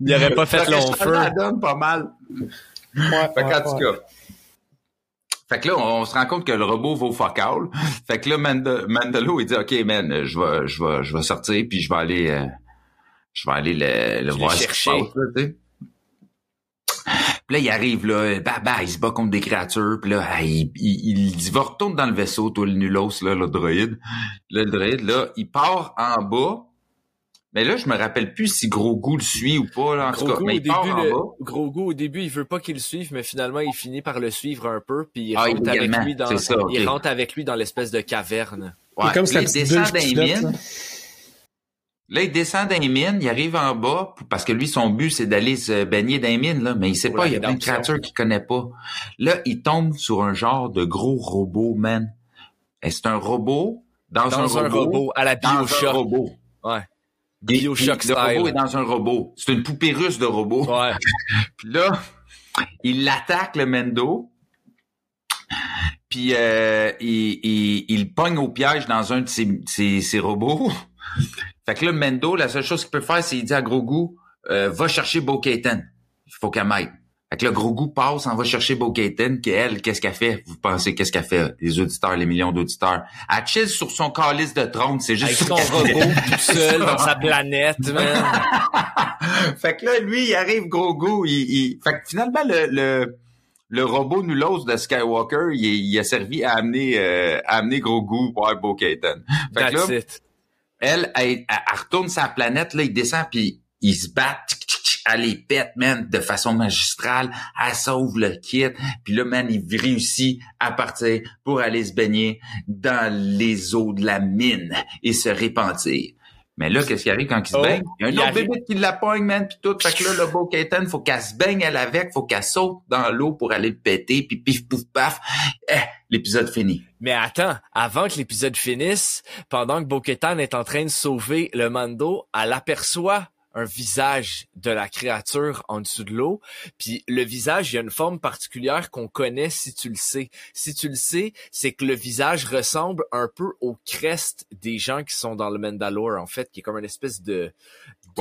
Il aurait pas fait long feu. la donne pas mal. Ouais, Fait ouais, qu'en tout cas. Fait que là, on, on se rend compte que le robot vaut fuck all. Fait que là, Manda- Mandalo, il dit, OK, man, je vais, je vais, je vais sortir, puis je vais aller, euh, je vais aller le, le voir Puis là, il arrive, là, bah, bah, il se bat contre des créatures, puis là, il, il, il dit, va retourne dans le vaisseau, toi, le nulos, là, le droïde. Là, le droïde, là, il part en bas, mais là, je me rappelle plus si Gros Goût le suit ou pas, là, en tout cas, goût, mais au il part début, en le, bas. gros goût, au début, il veut pas qu'il le suive, mais finalement, il finit par le suivre un peu, puis il Ah, rentre avec lui dans, c'est ça, il ok. rentre avec lui dans l'espèce de caverne. Comme il petite descend mines. Là. Il descend dans les mines, il arrive en bas, parce que lui, son but, c'est d'aller se baigner dans les mines, là, mais il sait Pour pas, il y a plein de créatures qu'il connaît pas. Là, il tombe sur un genre de gros robot, man. Et c'est un robot dans, Dans un robot, à la dans un Bioshock. robot. Ouais. Bioshock il- Le robot style. est dans un robot. C'est une poupée russe de robot. Ouais. [laughs] Puis là, il l'attaque, le Mendo. Puis euh, il, il, pogne au piège dans un de ses, ses, ses robots. Fait que là, Mendo, la seule chose qu'il peut faire, c'est il dit à Grogu, euh, va chercher Bo Katan. Il faut qu'elle m'aide. Fait que là, Grogu passe, on va chercher Bo Katan, qu'elle, qu'est-ce qu'elle fait? Vous pensez qu'est-ce qu'elle fait? Les auditeurs, les millions d'auditeurs. Elle chill sur son calice de trône, c'est juste Avec son robot tout [laughs] seul dans sa planète, man. [laughs] fait que là, lui, il arrive gros goût. Il, il- Fait que finalement, le, le, le robot nulos de Skywalker, il, il a servi à amener, euh, à amener gros goût voir Bo Katan. Fait que là, it. Elle, elle, elle, elle retourne sa planète, là, il descend, puis il se bat, elle les pète, man, de façon magistrale, elle sauve le kit, puis là, man, il réussit à partir pour aller se baigner dans les eaux de la mine et se répentir. Mais là, qu'est-ce qui arrive quand il se Oh, baigne? Il y a un autre arrive- bébé qui la pogne, man, puis tout. Fait que là, le beau faut qu'elle se baigne, elle avec, faut qu'elle saute dans l'eau pour aller le péter, puis pif, pouf, paf. Eh, l'épisode fini. Mais attends, avant que l'épisode finisse, pendant que Bo-Katan est en train de sauver le Mando, elle aperçoit un visage de la créature en dessous de l'eau. Puis le visage, il y a une forme particulière qu'on connaît si tu le sais. Si tu le sais, c'est que le visage ressemble un peu au crest des gens qui sont dans le Mandalore, en fait, qui est comme une espèce de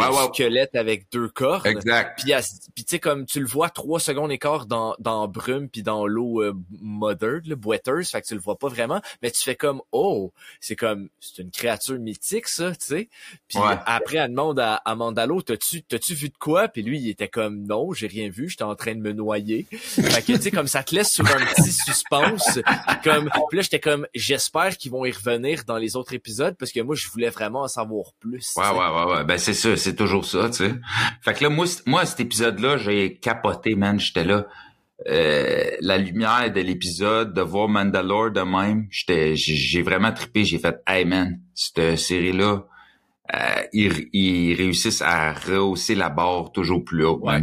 Ouais, ouais. squelette avec deux cornes. Exact. Puis, tu sais, comme tu le vois trois secondes écart dans, dans brume puis dans l'eau euh, moderne, là, boiteuse, fait que tu le vois pas vraiment, mais tu fais comme, oh, c'est comme, c'est une créature mythique, ça, tu sais. Puis Ouais. après, elle demande à, à Mandalo, t'as-tu, t'as-tu vu de quoi? Puis lui, il était comme, non, j'ai rien vu, j'étais en train de me noyer. fait que, tu sais, comme ça te laisse sur un petit suspense. comme, puis là, j'étais comme, j'espère qu'ils vont y revenir dans les autres épisodes, parce que moi, je voulais vraiment en savoir plus. Ouais, ouais, ouais, ouais. Ben, c'est ça, c'est toujours ça, tu sais. Fait que là, moi, moi, cet épisode-là, j'ai capoté, man. J'étais là. Euh, la lumière de l'épisode, de voir Mandalore de même, j'étais, j'ai vraiment trippé. J'ai fait, hey, man, cette série-là, euh, ils, ils réussissent à rehausser la barre toujours plus haut, Ouais.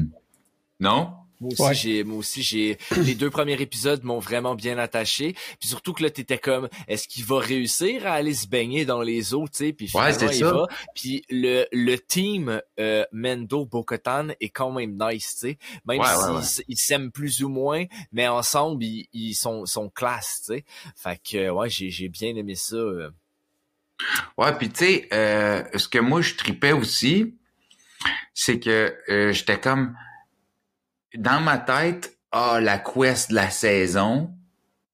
Non? Moi aussi, Ouais. j'ai, moi aussi, j'ai, [clears throat] les deux premiers épisodes m'ont vraiment bien attaché. Puis surtout que là, t'étais comme, est-ce qu'il va réussir à aller se baigner dans les eaux, tu sais? Puis Ouais, finalement, il ça. va. Puis le, le team, euh, Mendo, Bo-Katan est quand même nice, tu sais? Même Ouais, s'ils ouais, ouais. s- ils s'aiment plus ou moins, mais ensemble, ils, ils sont, sont classe, tu sais? Fait que, ouais, j'ai, j'ai bien aimé ça. euh. Ouais, puis tu sais, euh, ce que moi je tripais aussi, c'est que euh, j'étais comme dans ma tête, ah la quest de la saison,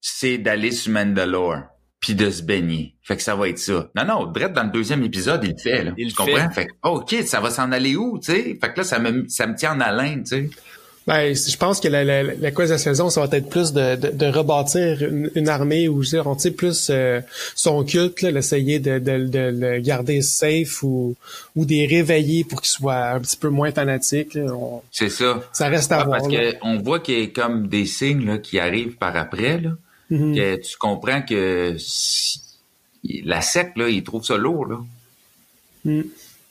c'est d'aller sur Mandalore puis de se baigner. Fait que ça va être ça. Non non, Dredd dans le deuxième épisode, il le fait là. Il tu comprends? Fait que oh, OK, ça va s'en aller où, tu sais? Fait que là ça me ça me tient en haleine, tu sais. Ben, je pense que la, la, la cause de la saison, ça va être plus de, de, de rebâtir une, une armée ou dire, on tu sais plus euh, son culte, l'essayer de, de, de le garder safe ou, ou des réveiller pour qu'il soit un petit peu moins fanatique. C'est ça. ça reste à Ouais, voir. parce là. que on voit qu'il y a comme des signes là, qui arrivent par après là. Mhm. que tu comprends que si- la secte, là, ils trouvent ça lourd, là. Mm.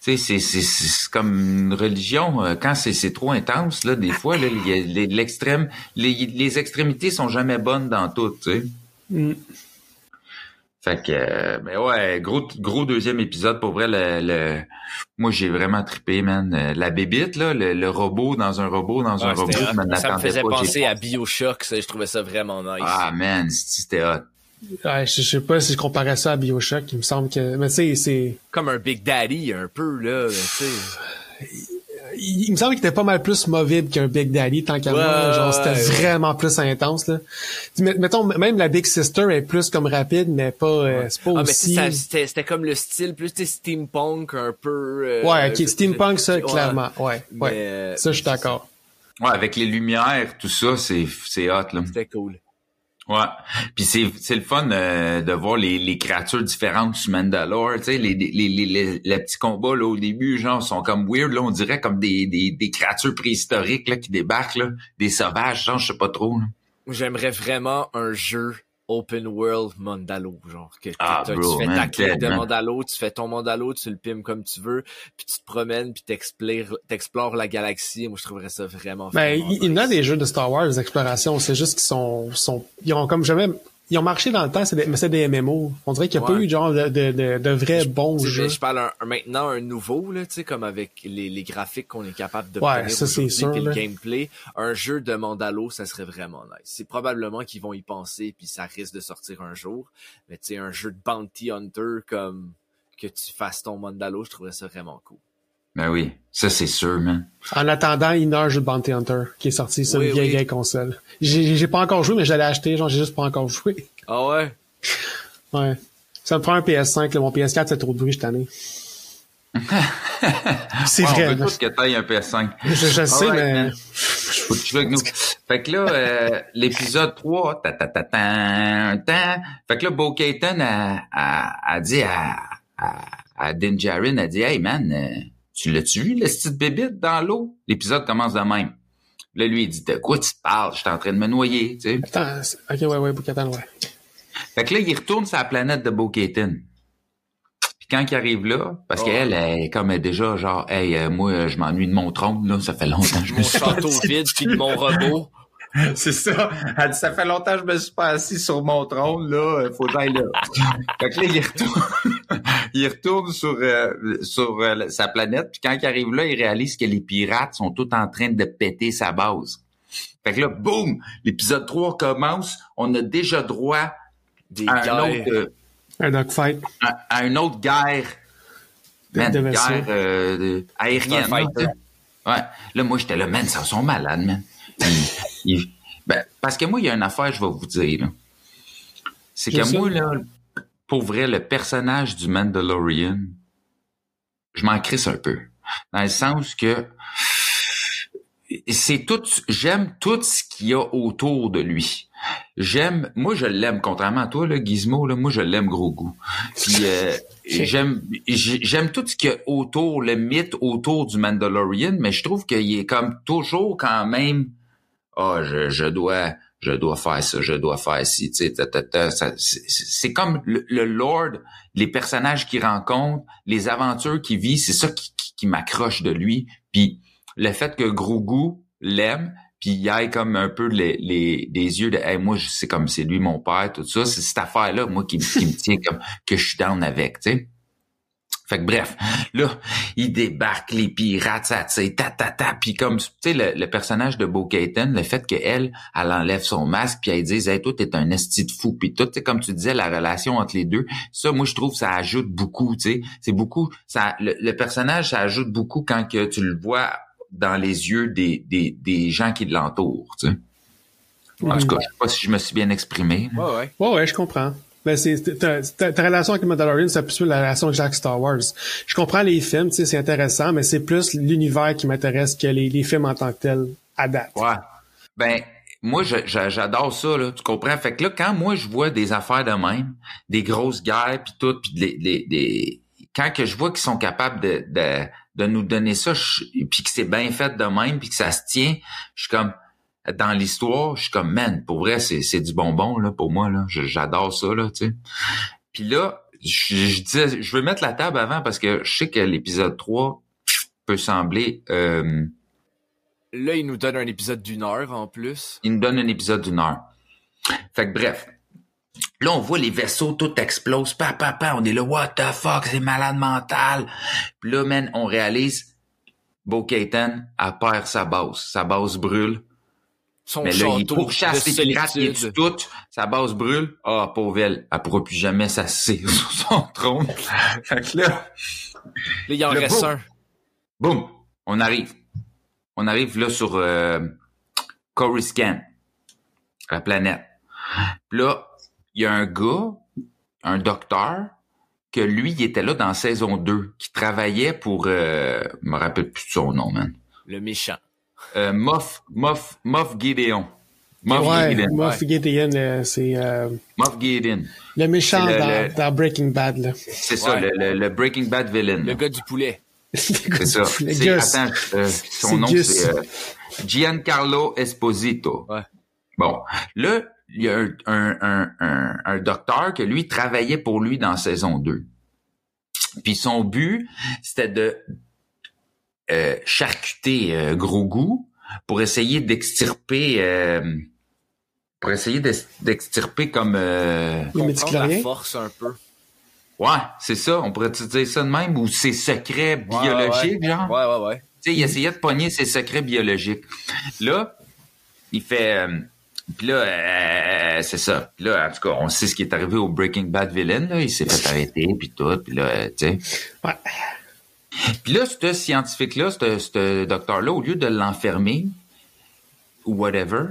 Tu sais, c'est, c'est, c'est c'est comme une religion. euh, Quand c'est, c'est trop intense, là, des fois, là, il y a les- l'extrême, les, les extrémités sont jamais bonnes dans tout, tu sais. Mm. Fait que, euh, mais ouais, gros, gros deuxième épisode, pour vrai, le, le- moi, j'ai vraiment trippé, man. Euh, La bébite, là, le, le robot dans un robot dans un Ouais, robot, hot. ça me faisait pas. J'ai- penser à Bioshock, ça, je trouvais ça vraiment nice. Ah, man, c'était hot. Ouais, je, je sais pas si je comparais ça à Bioshock, il me semble que. Mais tu sais, c'est. Comme un Big Daddy, un peu, là, tu sais. Il, il me semble qu'il était pas mal plus mobile qu'un Big Daddy, tant qu'à Ouais, moi. Genre, c'était ouais, vraiment plus intense, là. Mettons, même la Big Sister est plus comme rapide, mais pas, euh, c'est pas Ah, mais tu aussi. c'était c'était comme le style plus tu sais, steampunk un peu. euh, Ouais, ok, steampunk, ça, ouais. clairement. Ouais, ouais. Mais, euh, ça, je suis d'accord. Ouais, avec les lumières, tout ça, c'est, c'est hot, là. C'était cool. Ouais. Puis c'est c'est le fun euh, de voir les, les créatures différentes sur Mandalore, tu sais les les, les les les petits combats là au début genre sont comme weird là, on dirait comme des des, des créatures préhistoriques là qui débarquent là, des sauvages, genre je sais pas trop. là. J'aimerais vraiment un jeu open world Mandalo, genre que Ah, bro, tu fais man, ta clé de. Mandalo, tu fais ton Mandalo, tu le pimes comme tu veux, puis tu te promènes, puis t'explores, t'explores la galaxie. Moi, je trouverais ça vraiment. Ben, vraiment il il y en a des jeux de Star Wars, des explorations, c'est juste qu'ils sont, sont, ils ont comme jamais, ils ont marché dans le temps, c'est des, mais c'est des MMO. On dirait qu'il n'y a pas eu genre de, de, de, de vrais bons jeux. Je parle un- maintenant un nouveau, là, tu sais, comme avec les, les graphiques qu'on est capable de Ouais, ça, c'est sûr, puis le gameplay. Un jeu de Mandalo, ça serait vraiment nice. C'est probablement qu'ils vont y penser, puis ça risque de sortir un jour. Mais tu sais, un jeu de Bounty Hunter comme que tu fasses ton Mandalo, je trouverais ça vraiment cool. Ben oui, ça c'est sûr, man. En attendant, il jeu de Bounty Hunter qui est sorti sur Oui, une vieille, oui. vieille console. J'ai j'ai pas encore joué, mais j'allais acheter, genre j'ai juste pas encore joué. Ah ouais? Ouais. Ça me prend un PS5, là, mon PS4 c'est trop de bruit cette année. [laughs] c'est Ouais, vrai. On veut tous que t'ailles un PS5. Je, je sais, Alright, mais man. Faut que tu joues avec nous. Fait que là, euh, l'épisode 3, ta, ta, ta, ta, ta. Fait que là, Bo a, a, a dit à, à, à Din Djarin, a dit, hey man, euh, tu l'as-tu vu, le petite bébite dans l'eau? L'épisode commence de même. Là, lui, il dit, de quoi tu parles? Je suis en train de me noyer, tu sais. attends, ok, ouais, ouais, Bukatan, ouais. Fait que là, il retourne sur la planète de Bo Kayton. Puis quand il arrive là, parce Oh. qu'elle elle est comme déjà genre, hey, euh, moi, je m'ennuie de mon trône, là, ça fait longtemps que je me Mon suis château vide, puis de mon robot. [laughs] C'est ça. Elle dit, ça fait longtemps que je me suis pas assis sur mon trône, là. Faut aller là. [laughs] fait que là, il retourne, [laughs] il retourne sur, euh, sur euh, sa planète. Puis quand il arrive là, il réalise que les pirates sont tous en train de péter sa base. Fait que là, boum! L'épisode 3 commence. On a déjà droit Des à, un autre, euh, Un à, à une autre guerre man, de guerre aérienne. Là. Ouais. Là, moi, j'étais là, man, ça sont malades, man. Ben, parce que moi, il y a une affaire, je vais vous dire. C'est que moi, là, pour vrai, le personnage du Mandalorian, je m'en crisse un peu. Dans le sens que c'est tout, j'aime tout ce qu'il y a autour de lui. J'aime, moi je l'aime, contrairement à toi, là, Gizmo, là, moi je l'aime gros goût. Puis euh, [laughs] j'aime, j'ai- j'aime tout ce qu'il y a autour, le mythe autour du Mandalorian, mais je trouve qu'il est comme toujours quand même, ah, je, je dois, je dois faire ça, je dois faire ci, tu sais, c'est c'est comme le, le Lord, les personnages qu'il rencontre, les aventures qu'il vit, c'est ça qui, qui, qui m'accroche de lui. Puis le fait que Grogu l'aime, puis il aille comme un peu les, les, des yeux de hey, moi sais comme c'est lui mon père, tout ça, c'est cette affaire-là, moi, qui, qui me tient comme que je suis down avec, tu sais. Fait que bref, là, il débarque les pirates, ça, tu sais, ta, ta, ta, puis comme, tu sais, le, le personnage de Bo le fait qu'elle, elle enlève son masque, puis elle dise, hey, toi, t'es un esti de fou, puis tout, tu sais, comme tu disais, la relation entre les deux, ça, moi, je trouve, ça ajoute beaucoup, tu sais, c'est beaucoup, ça, le, le personnage, ça ajoute beaucoup quand que tu le vois dans les yeux des, des, des gens qui l'entourent, tu sais. En tout cas, je sais pas si je me suis bien exprimé. Ouais, ouais. Ouais, ouais, je comprends. Ben, c'est, ta, relation avec Mandalorian, c'est plus la relation avec Jack Star Wars. Je comprends les films, c'est intéressant, mais c'est plus l'univers qui m'intéresse que les, les films en tant que tels à date. Ouais. Ben, moi, j'adore ça, là. Tu comprends? Fait que là, quand moi, je vois des affaires de même, des grosses guerres, puis tout, puis des, des, des- quand que je vois qu'ils sont capables de, de, de nous donner ça, puis que c'est bien fait de même, puis que ça se tient, je suis comme, dans l'histoire, je suis comme, man, pour vrai, c'est, c'est du bonbon, là, pour moi, là. J'adore ça, là, tu sais. Puis là, je, je disais, je veux mettre la table avant parce que je sais que l'épisode 3 peut sembler... euh, Là, il nous donne un épisode d'une heure en plus. il nous donne un épisode d'une heure. Fait que bref. Là, on voit les vaisseaux, tout explose. Pa, pa, pa. On est là, what the fuck, c'est malade mental. Puis là, man, on réalise, Bo Katan, elle perd sa base. Sa base brûle. Son Mais là, il pourchasse les pirates, il tue tout. Sa base brûle. Ah, pauvre elle. Elle pourra plus jamais s'asseoir [laughs] sur son trône. fait que là, Là, il en Le reste un. boum, on arrive. On arrive là sur euh, Coruscant, la planète. Puis là, il y a un gars, un docteur, que lui, il était là dans saison 2, qui travaillait pour... Euh, je me rappelle plus de son nom, man. Le méchant. Euh, Moff, Moff, Moff Gideon. Moff Ouais, Gideon. Moff Gideon, euh, c'est euh, Moff Gideon. le méchant le- dans, le- dans Breaking Bad. Là. C'est ça, Ouais. le, le- le Breaking Bad villain. Le là. gars du poulet. [laughs] C'est ça. C'est- attends, euh, son C'est nom, c'est euh, Giancarlo Esposito. Ouais. Bon, là, il y a un, un, un, un, un docteur que lui travaillait pour lui dans saison 2. Puis son but, c'était de euh, charcuter euh, Grogu pour essayer d'extirper euh, pour essayer d'ex- d'extirper comme euh, la force un peu. ouais c'est ça on pourrait dire ça de même ou ses secrets Ouais, biologiques ouais. genre? Ouais, ouais, ouais. tu sais, il essayait de pogner ses secrets biologiques. Là, il fait... euh, puis là, euh, c'est ça. Puis là, en tout cas, on sait ce qui est arrivé au Breaking Bad villain. Là. Il s'est fait arrêter, puis tout. Puis là, euh, tu sais... Ouais. Puis là, ce scientifique-là, ce ce docteur-là, au lieu de l'enfermer, ou whatever,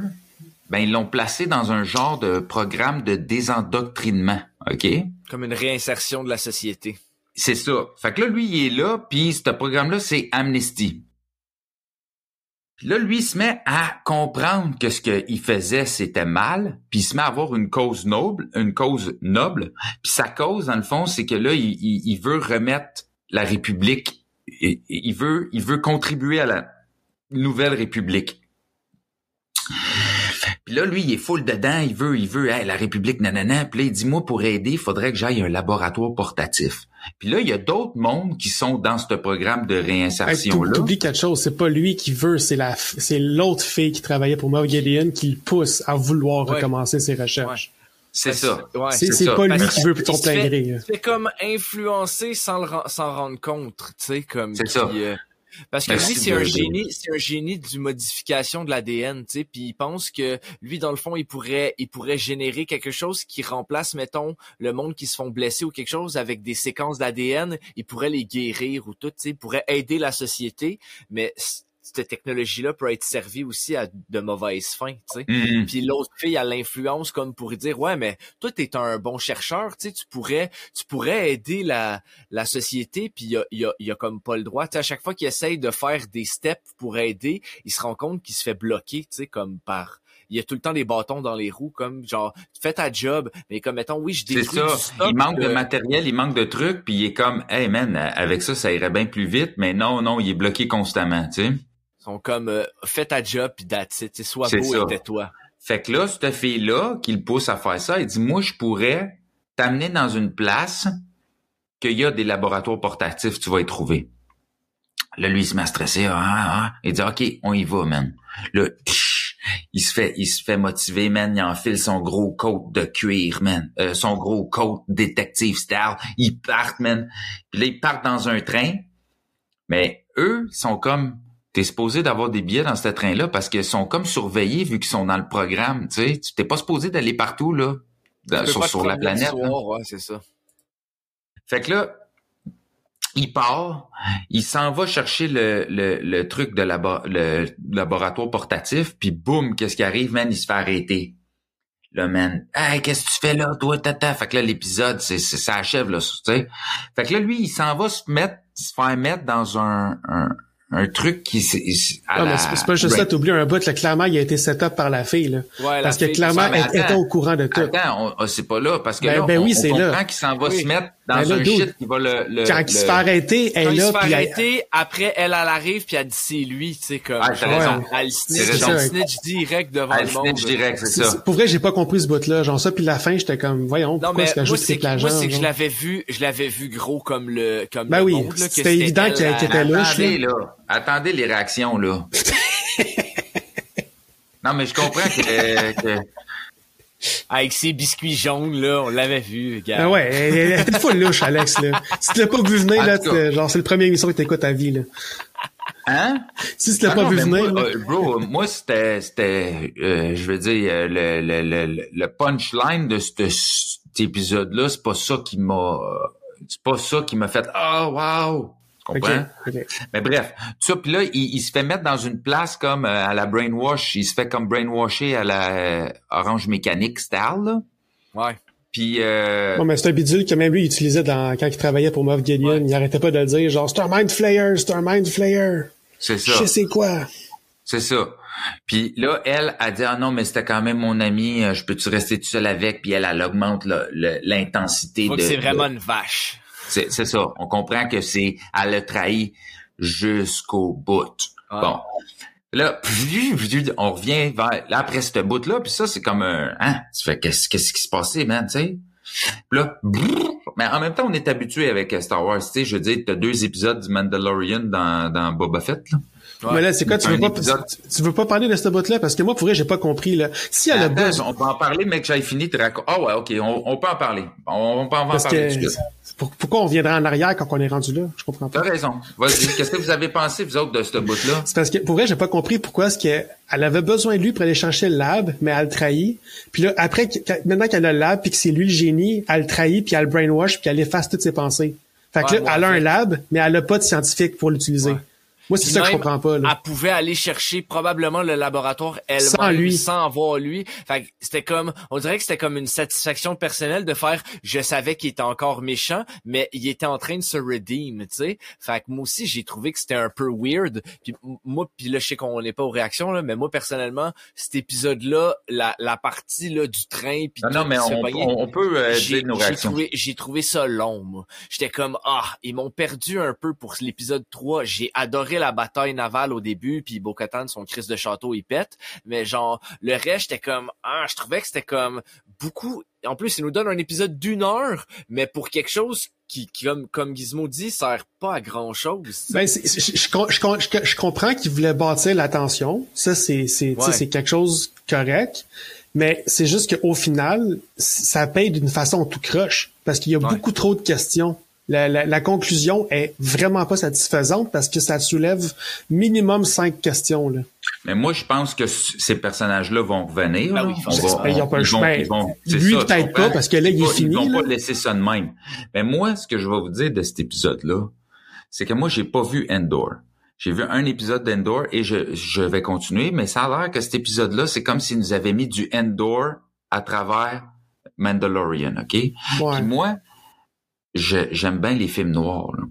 ben ils l'ont placé dans un genre de programme de désendoctrinement, OK? Comme une réinsertion de la société. C'est ça. Fait que là, lui, il est là, puis ce programme-là, c'est Amnesty. Puis là, lui, il se met à comprendre que ce qu'il faisait, c'était mal, puis il se met à avoir une cause noble, une cause noble. Puis sa cause, dans le fond, c'est que là, il, il- il veut remettre la République, il, veut, il veut contribuer à la nouvelle République. Puis là, lui, il est full dedans, il veut, il veut, hey, la République, nanana. Puis là, il dit, moi, pour aider, il faudrait que j'aille à un laboratoire portatif. Puis là, il y a d'autres mondes qui sont dans ce programme de Hey, réinsertion-là. T'oublies quelque chose, c'est pas lui qui veut, c'est la, f- c'est l'autre fille qui travaillait pour Moff Gideon qui le pousse à vouloir Ouais. recommencer ses recherches. C'est ça. Ouais. C'est, c'est c'est ça. pas lui Parce qui veut fait comme influencer sans le s'en rendre compte, tu sais, comme. C'est ça. euh, Parce que Merci lui, c'est de- un génie, c'est un génie du modification de l'ADN, tu sais, puis il pense que lui, dans le fond, il pourrait, il pourrait générer quelque chose qui remplace, mettons, le monde qui se font blesser ou quelque chose avec des séquences d'ADN, il pourrait les guérir ou tout, tu sais, il pourrait aider la société, mais cette technologie-là peut être servie aussi à de mauvaises fins, tu sais. Mhm. Puis l'autre fille a l'influence comme pour dire ouais mais toi t'es un bon chercheur tu sais tu pourrais tu pourrais aider la la société puis il a, il a, il a comme pas le droit tu sais à chaque fois qu'il essaye de faire des steps pour aider il se rend compte qu'il se fait bloquer tu sais comme par il y a tout le temps des bâtons dans les roues comme genre fais ta job mais comme mettons oui je détruis ça. du stock Il manque de de- matériel, il manque de trucs, puis il est comme, hey man, avec ça, ça irait bien plus vite, mais non, non, il est bloqué constamment, tu sais. Ils sont comme euh, fais ta job puis that's it tu sais, sois beau et tais-toi Fait que là, cette fille-là, qui le pousse à faire ça, elle dit, moi, je pourrais t'amener dans une place qu'il y a des laboratoires portatifs, tu vas y trouver. Là, lui, il se met à stresser. Ah, ah. Il dit, OK, on y va, man. Là, psh, il se fait, il se fait motiver, man. Il enfile son gros coat de cuir, man. Euh, son gros coat détective style. Ils partent, man. Puis là, ils partent dans un train. Mais eux, ils sont comme, t'es supposé d'avoir des billets dans ce train-là parce qu'ils sont comme surveillés vu qu'ils sont dans le programme, tu sais. Tu t'es pas supposé d'aller partout, là, dans- sur, sur la planète. ouais, c'est ça Fait que là, il part, il s'en va chercher le, le, le truc de labo- le laboratoire portatif, puis boum, qu'est-ce qui arrive, man, il se fait arrêter. Là, man, hey, qu'est-ce que tu fais là, toi, tata? Fait que là, l'épisode, c'est, c'est, ça achève, là, tu sais. Fait que là, lui, il s'en va se mettre, se faire mettre dans un, un, un truc qui, Ah, mais la- c'est c'est pas juste ça, t'oublies un bout, là, clairement, il a été set up par la fille, là. Ouais, la Parce que fille, clairement, Ouais, elle attends. était au courant de tout. Attends, on- on- c'est pas là, parce que Ben- là, ben on, oui, c'est là. qu'il s'en va Oui. se mettre dans Ben là, un shit qui va le... le Quand le- il se fait arrêter, elle Quand est il là, se fait puis elle- arrêter, après, elle, elle arrive, puis elle dit c'est lui, tu sais, comme, Ah, t'as genre, raison. elle snitch, elle direct devant Ah, le monde. snitch direct, c'est ça. Pour vrai, j'ai pas compris ce bout-là. Genre ça, puis la fin, j'étais comme, voyons, pourquoi qu'elle moi, joue c'est moi, c'est que je l'avais vu, je l'avais vu gros comme le, comme Ben le oui, monde, là, c'était évident elle, qu'elle- la- qu'elle était la- là. Attendez les réactions, là. [laughs] non, mais je comprends que... que- Avec ses biscuits jaunes, là, on l'avait vu, gars. Ben ouais, elle, elle était full louche, Alex, là. Si tu l'as pas vu venir, En là, cas. genre, c'est le premier émission que t'écoutes ta vie, là. Hein? Si tu l'as Ah pas non, vu venir, moi, euh, bro, moi, c'était, c'était, euh, je veux dire, euh, le, le, le, le punchline de ce- cet épisode-là, c'est pas ça qui m'a, c'est pas ça qui m'a fait, ah, wow! Tu. Mais bref, tout ça, puis là, il, il se fait mettre dans une place comme euh, à la brainwash, il se fait comme brainwasher à la euh, orange mécanique style, là. Ouais. Puis, euh, Bon, mais c'est un bidule que même lui il utilisait dans, quand il travaillait pour Moff Gideon. Ouais. Il arrêtait pas de le dire, genre, c'est un mind flayer, c'est un mind flayer. c'est Je ça. sais c'est quoi. C'est ça. Puis là, elle a dit ah non mais c'était quand même mon ami, euh, je peux-tu rester tout seul avec? Puis elle, elle augmente l'intensité Faut de. que c'est vraiment de- une vache. C'est c'est ça. On comprend que c'est elle a trahi jusqu'au bout. Ouais. Bon. Là, on revient vers là après cette bout là, puis ça c'est comme un hein, tu fais qu'est-ce qu'est-ce qui se passait, man, tu sais? Puis là, brrr, mais en même temps, on est habitué avec euh, Star Wars, tu sais, je veux dire, t'as deux épisodes du Mandalorian dans, dans Boba Fett, là. Ouais. Mais là, c'est quoi, tu veux pas, épisode. tu, veux pas parler de ce bout-là? Parce que moi, pour vrai, j'ai pas compris, là. Si elle a besoin, on peut en parler, mais que j'aille fini de raconter. Ah ouais, ok, on, on peut en parler. On, on peut en parce parler que, tout de suite. Pour- pourquoi on viendrait en arrière quand on est rendu là? Je comprends pas. T'as raison. Qu'est-ce que vous avez pensé, vous autres, de ce bout-là? C'est parce que, pour vrai, j'ai pas compris pourquoi est-ce qu'elle elle avait besoin de lui pour aller chercher le lab, mais elle le trahit. Puis là, après, maintenant qu'elle a le lab, puis que c'est lui le génie, elle le trahit, puis elle le brainwash, puis elle efface toutes ses pensées. Fait que Ouais, là, ouais, elle a un lab, mais elle a pas de scientifique pour l'utiliser. Ouais. Moi, c'est ça que je comprends pas, là. Elle pouvait aller chercher probablement le laboratoire elle-même Sans lui. sans voir lui. Fait que c'était comme, on dirait que c'était comme une satisfaction personnelle de faire, je savais qu'il était encore méchant, mais il était en train de se redeem, tu sais. Fait que moi aussi, j'ai trouvé que c'était un peu weird. Puis moi, puis là, je sais qu'on n'est pas aux réactions, là, mais moi, personnellement, cet épisode-là, la, la partie, là, du train, puis Non, non, tout mais qui se on, on, on peut euh, dire nos j'ai réactions. trouvé, j'ai trouvé ça long, moi. J'étais comme, ah, ils m'ont perdu un peu pour l'épisode 3. J'ai adoré la bataille navale au début, puis Bo-Katan, son crise de château, il pète. Mais genre, le reste, j'étais comme, ah, je trouvais que c'était comme beaucoup... En plus, il nous donne un épisode d'une heure, mais pour quelque chose qui, qui, comme, comme Gizmo dit, sert pas à grand-chose. Ben, c'est- c'est- je, je, je, com- je- je comprends qu'il voulait bâtir l'attention. Ça, c'est, c'est, tu sais, Ouais. c'est quelque chose correct. Mais c'est juste qu'au final, ça paye d'une façon tout croche. Parce qu'il y a Ouais. beaucoup trop de questions. La, la, la conclusion est vraiment pas satisfaisante parce que ça soulève minimum cinq questions. Là. Mais moi, je pense que ces personnages-là vont revenir. Ben là. oui, On j'espère. va- Ils ont pas le ils vont- choix. ils vont- Lui, peut-être pas, parce que là, il est Ils fini, vont là. pas laisser ça de même. Mais moi, ce que je vais vous dire de cet épisode-là, c'est que moi, j'ai pas vu Endor. J'ai vu un épisode d'Endor et je, je vais continuer, mais ça a l'air que cet épisode-là, c'est comme s'ils nous avaient mis du Endor à travers Mandalorian, OK? Ouais. Puis moi, j'aime bien les films noirs. Là.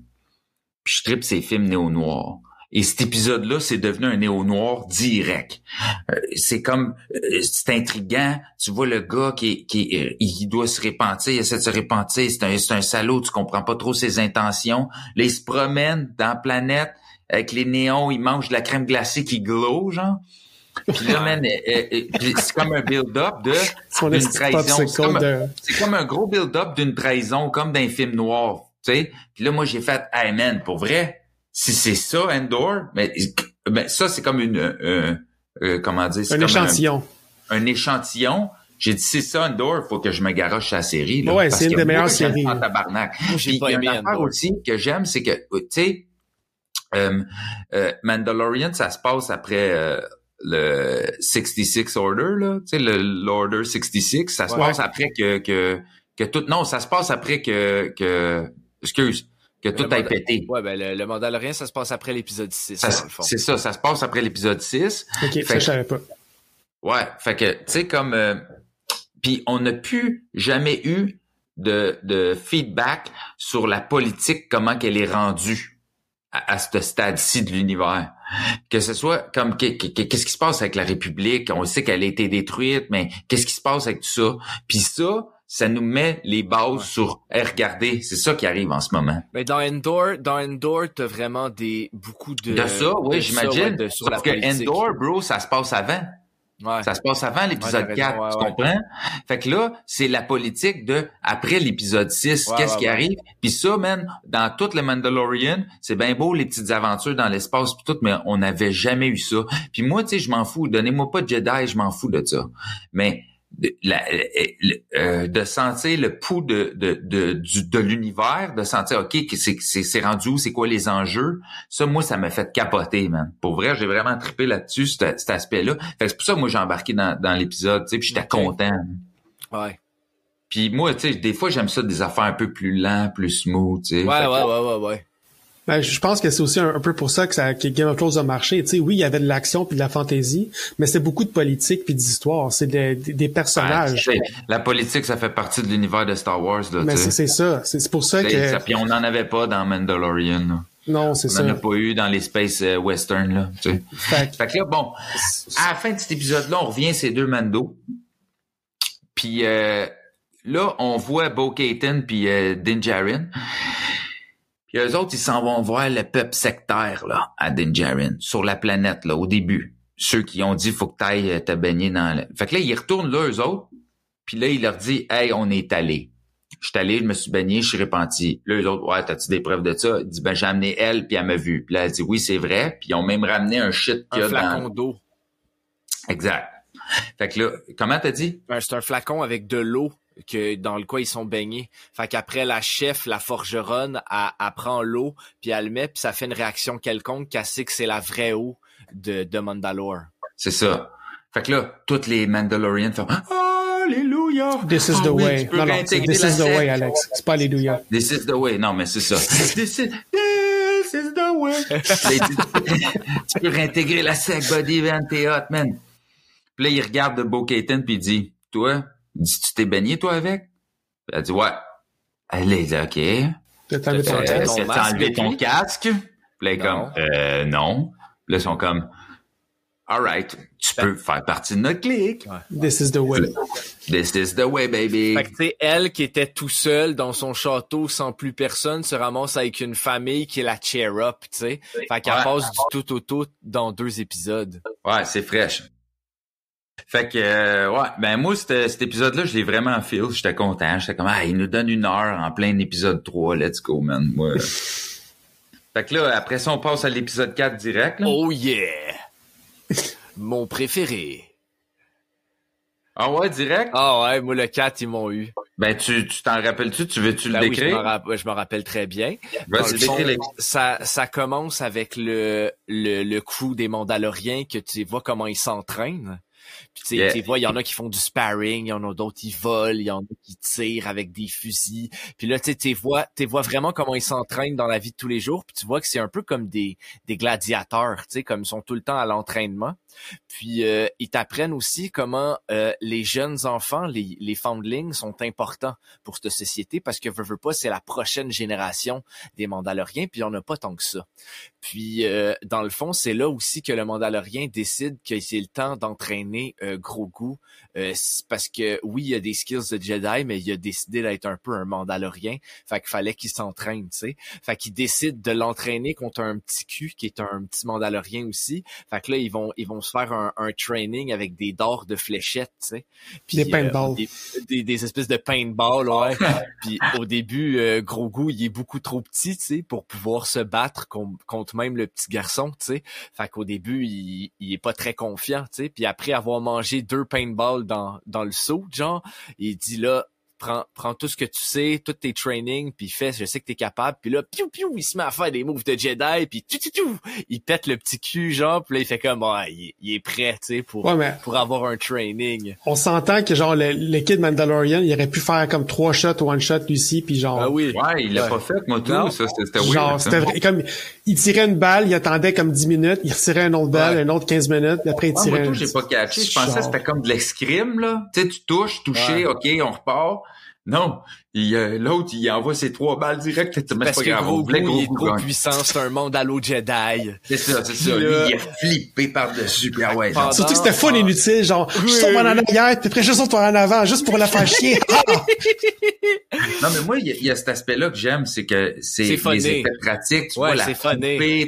Puis je tripe ces films néo-noirs. Et cet épisode-là, c'est devenu un néo-noir direct. Euh, c'est comme, euh, c'est intriguant. Tu vois le gars qui, qui euh, il doit se repentir, il essaie de se repentir. C'est un, c'est un salaud, tu comprends pas trop ses intentions. Là, il se promène dans la planète avec les néons, il mange de la crème glacée qui glow, genre. Puis là, man, c'est comme un build-up de d'une trahison. C'est comme, de... c'est comme un gros build-up d'une trahison, comme d'un film noir, tu sais. Puis là, moi, j'ai fait, hey man, pour vrai, si c'est ça, Endor, mais, ben, ça, c'est comme une, euh, euh, comment dire, c'est Un comme échantillon. Un, un échantillon. J'ai dit, c'est ça, Endor, faut que je me garoche à la série. Là, Ouais, c'est une des meilleures séries. pas tabarnak. Moi, j'ai pas aimé Endor. aussi que j'aime, c'est que, tu sais, euh, euh, Mandalorian, ça se passe après euh, le 66 Order, là, tu sais, le l'Order 66, ça se Ouais. passe après que, que, que tout, non, ça se passe après que, que, excuse, que tout Le Manda- pété. Ouais, ben le, le Mandalorien, ça se passe après l'épisode 6, Ça, dans le fond. c'est ça, ça se passe après l'épisode 6. Ok, Fait ça, je savais pas. Ouais, fait que, tu sais, comme... euh, Puis on n'a plus jamais eu de, de feedback sur la politique, comment qu'elle est rendue à, à ce stade-ci de l'univers. Que ce soit comme que- que- que- qu'est-ce qui se passe avec la République, on sait qu'elle a été détruite, mais qu'est-ce qui se passe avec tout ça? Puis ça, ça nous met les bases sur hey, regardez, c'est ça qui arrive en ce moment. Mais dans Endor, dans Endor, t'as vraiment des beaucoup de De ça, oui, j'imagine. ouais, la Sauf que politique. Endor, bro, ça se passe avant. Ouais. Ça se passe avant l'épisode Ouais, t'as 4, raison, tu ouais, comprends? Fait que là, c'est la politique de après l'épisode 6, Ouais, qu'est-ce qui arrive? Puis ça, man, dans tout le Mandalorian, c'est bien beau les petites aventures dans l'espace pis tout, mais on n'avait jamais eu ça. Puis moi, tu sais, je m'en fous. Donnez-moi pas de Jedi, je m'en fous de ça. Mais de, la- euh, de sentir le pouls de de de, de l'univers, de sentir ok c'est c'est c'est rendu où, c'est quoi les enjeux? Ça, moi, ça m'a fait capoter, man. Pour vrai, j'ai vraiment trippé là-dessus, cet, cet aspect-là. Fait que c'est pour ça que moi j'ai embarqué dans, dans l'épisode, tu sais, puis j'étais content. Ouais. Puis moi, tu sais, des fois j'aime ça des affaires un peu plus lents, plus smooth, tu sais. Ouais, ouais, que- ouais, ouais, ouais. Ben, je pense que c'est aussi un, un peu pour ça que, ça, que Game of Thrones a marché. Tu sais, oui, il y avait de l'action puis de la fantaisie, mais c'est beaucoup de politique puis d'histoire. C'est des- personnages. sais, la politique, ça fait partie de l'univers de Star Wars, là, mais tu c'est ça. C'est pour ça que... ça- Puis on n'en avait pas dans Mandalorian. là. Non, c'est On ça. n'en a pas eu dans les space euh, western, là, tu sais. Fait que- Fait que là, bon, à la fin de cet épisode-là, on revient ces deux Mando. Puis euh, là, on voit Bo Katan puis euh, Din Djarin. Puis eux autres, ils s'en vont voir le peuple sectaire là, à Din Djarin, sur la planète, là, au début. Ceux qui ont dit faut que t'ailles euh, te baigner dans le... Fait que là, ils retournent là, eux autres. Puis là, il leur dit Hey, on est allé. Je suis allé, je me suis baigné, je suis repenti. Là, eux autres, ouais, t'as-tu des preuves de ça? Il dit, ben, j'ai amené elle, puis elle m'a vu. Puis là, elle dit, oui, c'est vrai. Puis ils ont même ramené un shit qu'il y Un a flacon dans... d'eau. Exact. Fait que là, comment t'as dit? Ben, c'est un flacon avec de l'eau que dans le quoi ils sont baignés. Fait qu'après la chef, la forgeronne, elle, elle prend l'eau puis elle le met puis ça fait une réaction quelconque qu'elle sait que c'est la vraie eau de, de Mandalore. C'est ça. Fait que là, toutes les Mandalorians font Alléluia! This is Ah the oui, way. tu peux Non, non, this la is the way, Alex. C'est pas Alléluia. This is the way. Non, mais c'est ça. [laughs] This is, this is the way. Là, il dit, tu peux réintégrer la sec, Buddy Van, t'es hot, man. Puis là, il regarde de Bo Katan, puis il dit, toi, dit, tu t'es baigné, toi, avec? Elle dit, ouais. Elle est dit, OK. T'as enlevé ton Euh, ton enlevé ton casque? Puis est Non. comme, euh, non. Puis là, ils sont comme, alright, tu peux faire partie de notre clique. This is the way. This is the way, baby. Fait que tu sais, elle qui était tout seule dans son château sans plus personne se ramasse avec une famille qui est la cheer up, tu sais. Fait qu'elle Ouais. passe du tout au tout dans deux épisodes. Ouais, c'est fraîche. Fait que, euh, ouais, ben moi, cet, cet épisode-là, je l'ai vraiment feel. J'étais content. J'étais comme, ah, il nous donne une heure en plein épisode 3. Let's go, man. Moi. [laughs] fait que là, après ça, on passe à l'épisode 4 direct. là. Oh yeah! Mon préféré. Ah ouais, direct? Ah ouais, moi le 4, ils m'ont eu. Ben, tu tu t'en rappelles-tu? Tu veux-tu le Ben décrire? je me rappelle très bien. Dans Vas-y, le fond, décris-le. ça, ça commence avec le, le, le crew des Mandaloriens que tu vois comment ils s'entraînent. Puis tu sais, Yeah. tu vois, il y en a qui font du sparring, il y en a d'autres qui volent, il y en a qui tirent avec des fusils. Puis là, tu vois, tu vois vraiment comment ils s'entraînent dans la vie de tous les jours. Puis tu vois que c'est un peu comme des, des gladiateurs, tu sais, comme ils sont tout le temps à l'entraînement. Puis euh, ils t'apprennent aussi comment euh, les jeunes enfants, les, les foundlings sont importants pour cette société parce que veux, veux pas, c'est la prochaine génération des Mandaloriens, puis il y en a pas tant que ça. Puis euh, dans le fond, c'est là aussi que le Mandalorien décide que c'est le temps d'entraîner euh, euh, c'est parce que oui, il y a des skills de Jedi, mais il a décidé d'être un peu un Mandalorien. Fait qu'il fallait qu'il s'entraîne, tu sais. Fait qu'il décide de l'entraîner contre un petit cul qui est un petit Mandalorien aussi. Fait que là, ils vont ils vont se faire un, un training avec des dards de fléchettes, tu sais. Puis, Des paintballs. des, des, des espèces de paintball, ouais. [laughs] Puis au début, euh, Grogu, il est beaucoup trop petit, tu sais, pour pouvoir se battre con- contre même le petit garçon, tu sais. Fait qu'au début, il, il est pas très confiant, tu sais. Puis après avoir mangé deux paintballs dans, dans le saut, genre, il dit là, prends, prends tout ce que tu sais, tous tes trainings, puis fais, je sais que t'es capable. Puis là, piou piou, il se met à faire des moves de Jedi, puis tu tu tu, il pète le petit cul, genre, puis là, il fait comme, ouais, il, est- il est prêt, tu sais, pour, Ouais, mais pour avoir un training. on s'entend que genre le, le kid Mandalorian, il aurait pu faire comme trois shots ou one shot lui aussi, puis genre. Ah oui. Ouais, il l'a Ouais. pas fait, moi, tout. Non. Ça, c'était weird. Genre, c'était vrai, comme, il tirait une balle, il attendait comme 10 minutes, il retirait une autre balle, Ouais. une autre 15 minutes, puis après il Ah, tirait moi, tout, j'ai pas catché. Je pensais que c'était comme de l'escrime, là. Tu sais, tu touches, touché, Ouais. OK, on repart. Non. Il, euh, l'autre, il envoie ses trois balles direct. Mais c'est Parce pas que grave. voulait il est gagne. puissant, c'est un Mandalo Jedi. C'est ça, c'est ça. Lui, Là- il a flippé par-dessus. Ah ouais, Pendant- Surtout que c'était fun inutile, genre, je Oui, saute en oui. arrière, puis après je saute en avant, juste pour la faire chier. [laughs] Ah! Non, mais moi, il y, a- il y a cet aspect-là que j'aime, c'est que c'est C'est les funny. effets pratiques. Tu Ouais, vois, la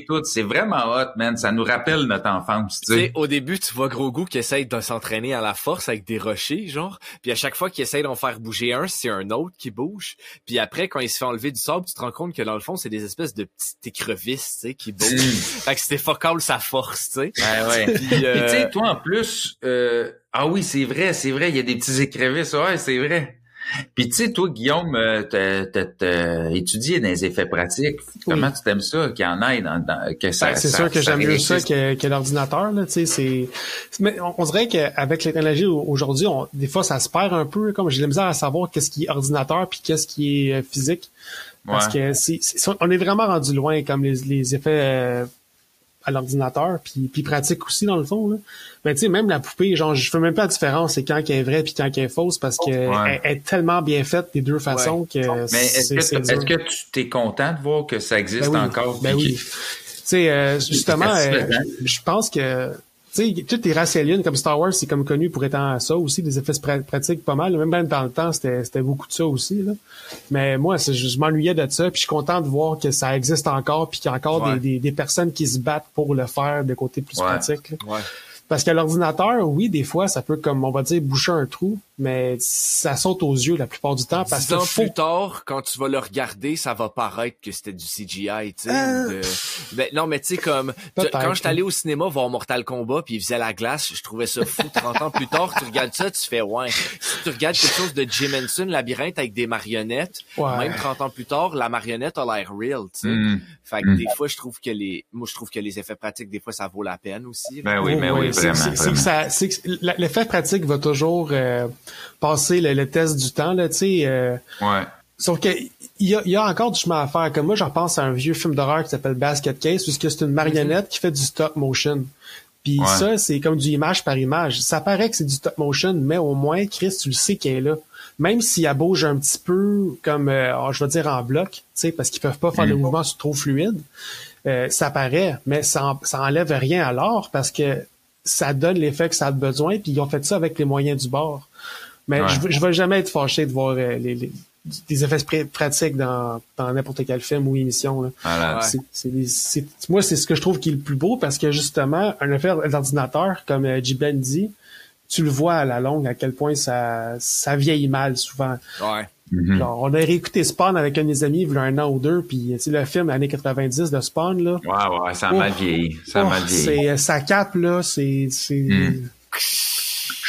tout. C'est vraiment hot, man. Ça nous rappelle notre enfance, tu sais. au début, tu vois Grogu qui essaye de s'entraîner à la force avec des rochers, genre. Puis à chaque fois qu'il essaye d'en faire bouger un, c'est un autre qui bouge. Puis après, quand il se fait enlever du sable, tu te rends compte que dans le fond, c'est des espèces de petites écrevisses, tu sais, qui bougent. Mm. fait que c'était focal sa force, tu sais. Ouais, ouais. Puis, euh, tu sais, toi, en plus, euh, ah oui, c'est vrai, c'est vrai, il y a des petits écrevisses, ouais, c'est vrai. Puis, tu sais, toi, Guillaume, euh, t'as, étudié dans les effets pratiques. Comment tu t'aimes ça, qu'il y en ait dans, dans que ça, Ben, c'est sûr que j'aime mieux ça que, que l'ordinateur, là, tu sais, c'est, mais on, on dirait qu'avec la technologie au- aujourd'hui, on, des fois, ça se perd un peu, comme j'ai de la misère à savoir qu'est-ce qui est ordinateur puis qu'est-ce qui est euh, physique. Parce Ouais. que c'est, on est vraiment rendu loin, comme les, les effets euh, à l'ordinateur, puis, puis pratique aussi, dans le fond, là. Mais tu sais, même la poupée, genre, je fais même pas la différence, c'est quand elle est vraie puis quand elle est fausse, parce que Ouais. elle, elle est tellement bien faite des deux façons que Mais est-ce c'est- que, dur. que tu t'es content de voir que ça existe Ben oui, encore? Ben oui. Tu sais, euh, justement, euh, je pense que sais, toutes les races aliens comme Star Wars, c'est comme connu pour étant ça aussi, des effets pra- pratiques pas mal. Même dans le temps, c'était beaucoup de ça aussi. Là. Mais moi, c'est- je, je m'ennuyais de ça, puis je suis content de voir que ça existe encore, puis qu'il y a encore Ouais. des, des, des personnes qui se battent pour le faire de côté plus Ouais. pratique. là. Ouais. Parce qu'à l'ordinateur, oui, des fois, ça peut, comme on va dire, boucher un trou, mais ça saute aux yeux la plupart du temps parce Dix ans faut plus tard, quand tu vas le regarder, ça va paraître que c'était du CGI, tu sais. Euh. de- Ben, non, mais tu sais, comme, tu- Peut-être. quand j'étais allé au cinéma voir Mortal Kombat puis il faisait la glace, je trouvais ça fou. 30 ans plus tard, tu regardes ça, tu fais, ouais. Si tu regardes quelque chose de Jim Henson, Labyrinthe avec des marionnettes, Ouais. même 30 ans plus tard, la marionnette a l'air real, tu sais. Mm. Fait que Mm. des fois, je trouve que les, moi, je trouve que les effets pratiques, des fois, ça vaut la peine aussi. Ben oui, ben oui. C'est- que ça- c'est que la- l'effet pratique va toujours euh, passer le, le test du temps, là, tu sais. euh, Ouais. sauf que il y a, il y a encore du chemin à faire. Comme moi, je repense à un vieux film d'horreur qui s'appelle Basket Case, puisque c'est une marionnette qui fait du stop motion. Puis Ouais. ça, c'est comme du image par image. Ça paraît que c'est du stop motion, mais au moins, Chris, tu le sais qu'elle est là. Même si elle bouge un petit peu, comme, euh, oh, je vais dire en bloc, tu sais, parce qu'ils peuvent pas faire le Mm. mouvement trop fluide, euh, ça paraît, mais ça, en- ça enlève rien à l'art parce que ça donne l'effet que ça a besoin, puis ils ont fait ça avec les moyens du bord. Mais Ouais. je, veux- je vais jamais être fâché de voir euh, les, les- des effets pr- pratiques dans dans n'importe quel film ou émission. là. Voilà. Ouais. C'est- c'est des- c'est- moi, c'est ce que je trouve qui est le plus beau parce que justement, un effet d'ordinateur, comme euh, J-Ben dit, tu le vois à la longue à quel point ça, ça vieillit mal souvent. Ouais. Mhm. Genre, on a réécouté Spawn avec un de mes amis il y a un an ou deux, puis tu sais, le film années 90 de Spawn, là, Ouais, ouais, ça a mal vieilli. Ça a mal vieilli. c'est, ça cape, là, c'est... c'est Mm.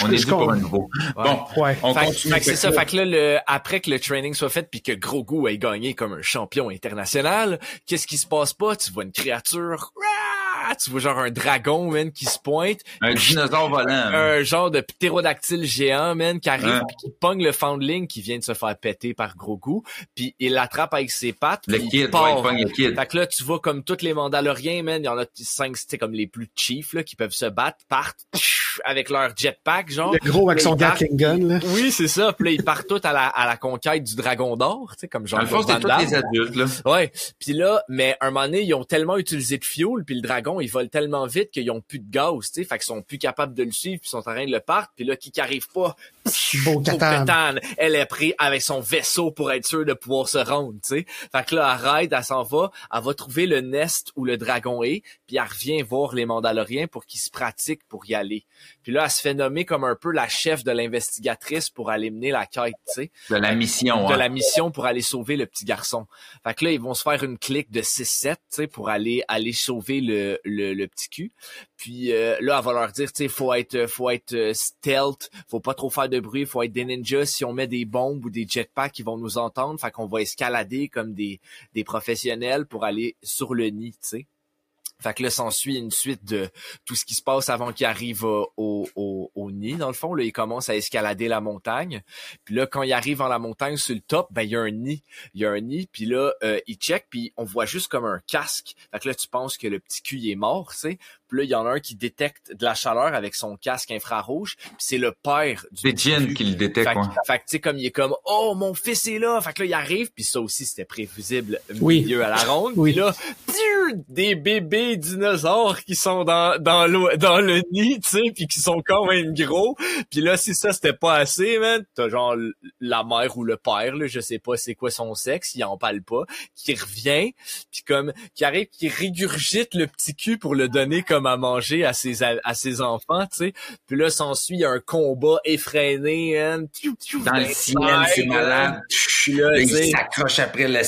On est pour un nouveau. Ouais. Bon, Ouais. on Fait, continue. c'est ça. Fait que là, le, après que le training soit fait puis que Grogu ait gagné comme un champion international, qu'est-ce qui se passe pas? Tu vois une créature, Rah! Tu vois genre un dragon, man, qui se pointe, Un dinosaure volant. un genre de ptérodactyle géant, man, qui arrive Ouais. puis qui pogne le foundling qui vient de se faire péter par Grogu, puis il l'attrape avec ses pattes. le kid, il ouais, part. il pogne le kid. Fait que là, tu vois comme tous les Mandaloriens, man, il y en a cinq, c'est comme les plus chiefs, là, qui peuvent se battre, partent avec leur jetpack, genre. Le gros avec son Gatling gun, là. oui, c'est ça. Puis là, ils partent tous à la, à la conquête du dragon d'or, tu sais, comme genre le fond, c'est tous les adultes, là. Ouais. Puis là, mais un moment donné, ils ont tellement utilisé de fuel, puis le dragon, il vole tellement vite qu'ils ont plus de gaz, tu sais. Fait qu'ils sont plus capables de le suivre, puis ils sont en train de le partir. Puis là, qui qui arrive pas, Beau. Katan, elle est prise avec son vaisseau pour être sûre de pouvoir se rendre, tu sais. Fait que là, elle ride, elle s'en va, elle va trouver le nest où le dragon est, puis elle revient voir les Mandaloriens pour qu'ils se pratiquent pour y aller. Puis là, elle se fait nommer comme un peu la chef de l'investigatrice pour aller mener la quête, tu sais De la mission, de hein. la mission pour aller sauver le petit garçon. Fait que là, ils vont se faire une clique de 6-7, tu sais, pour aller aller sauver le, le, le petit cul. Puis euh, là, elle va leur dire, tu sais, faut être faut être euh, stealth, faut pas trop faire de bruit, faut être des ninjas. Si on met des bombes ou des jetpacks, ils vont nous entendre. Fait qu'on va escalader comme des des professionnels pour aller sur le nid, tu sais. Fait que là, s'ensuit une suite de tout ce qui se passe avant qu'il arrive au, au, nid. Dans le fond, là, il commence à escalader la montagne. Puis là, quand il arrive en la montagne sur le top, ben il y a un nid. Il y a un nid, puis là, euh, il check, puis on voit juste comme un casque. Fait que là, tu penses que le petit cul est mort, tu sais. Puis là, il y en a un qui détecte de la chaleur avec son casque infrarouge. Puis c'est le père du cul. qui le détecte, Fait, que- ouais. fait que, tu sais, comme il est comme, oh, mon fils est là. Fait que là, il arrive, puis ça aussi, c'était prévisible Oui. milieu à la ronde. Oui. Puis là, des bébés dinosaures qui sont dans, dans, l'eau- dans le nid, tu sais, puis qui sont quand même gros. Puis là, si ça, c'était pas assez, man, t'as genre la mère ou le père, là, je sais pas c'est quoi son sexe, il en parle pas, qui revient, puis comme, qui arrive, qui régurgite le petit cul pour le donner comme à manger à ses, à ses enfants, tu sais. Puis là, s'ensuit un combat effréné, hein, Dans le ben, ciel, c'est malade. Puis là, Là, il s'accroche après le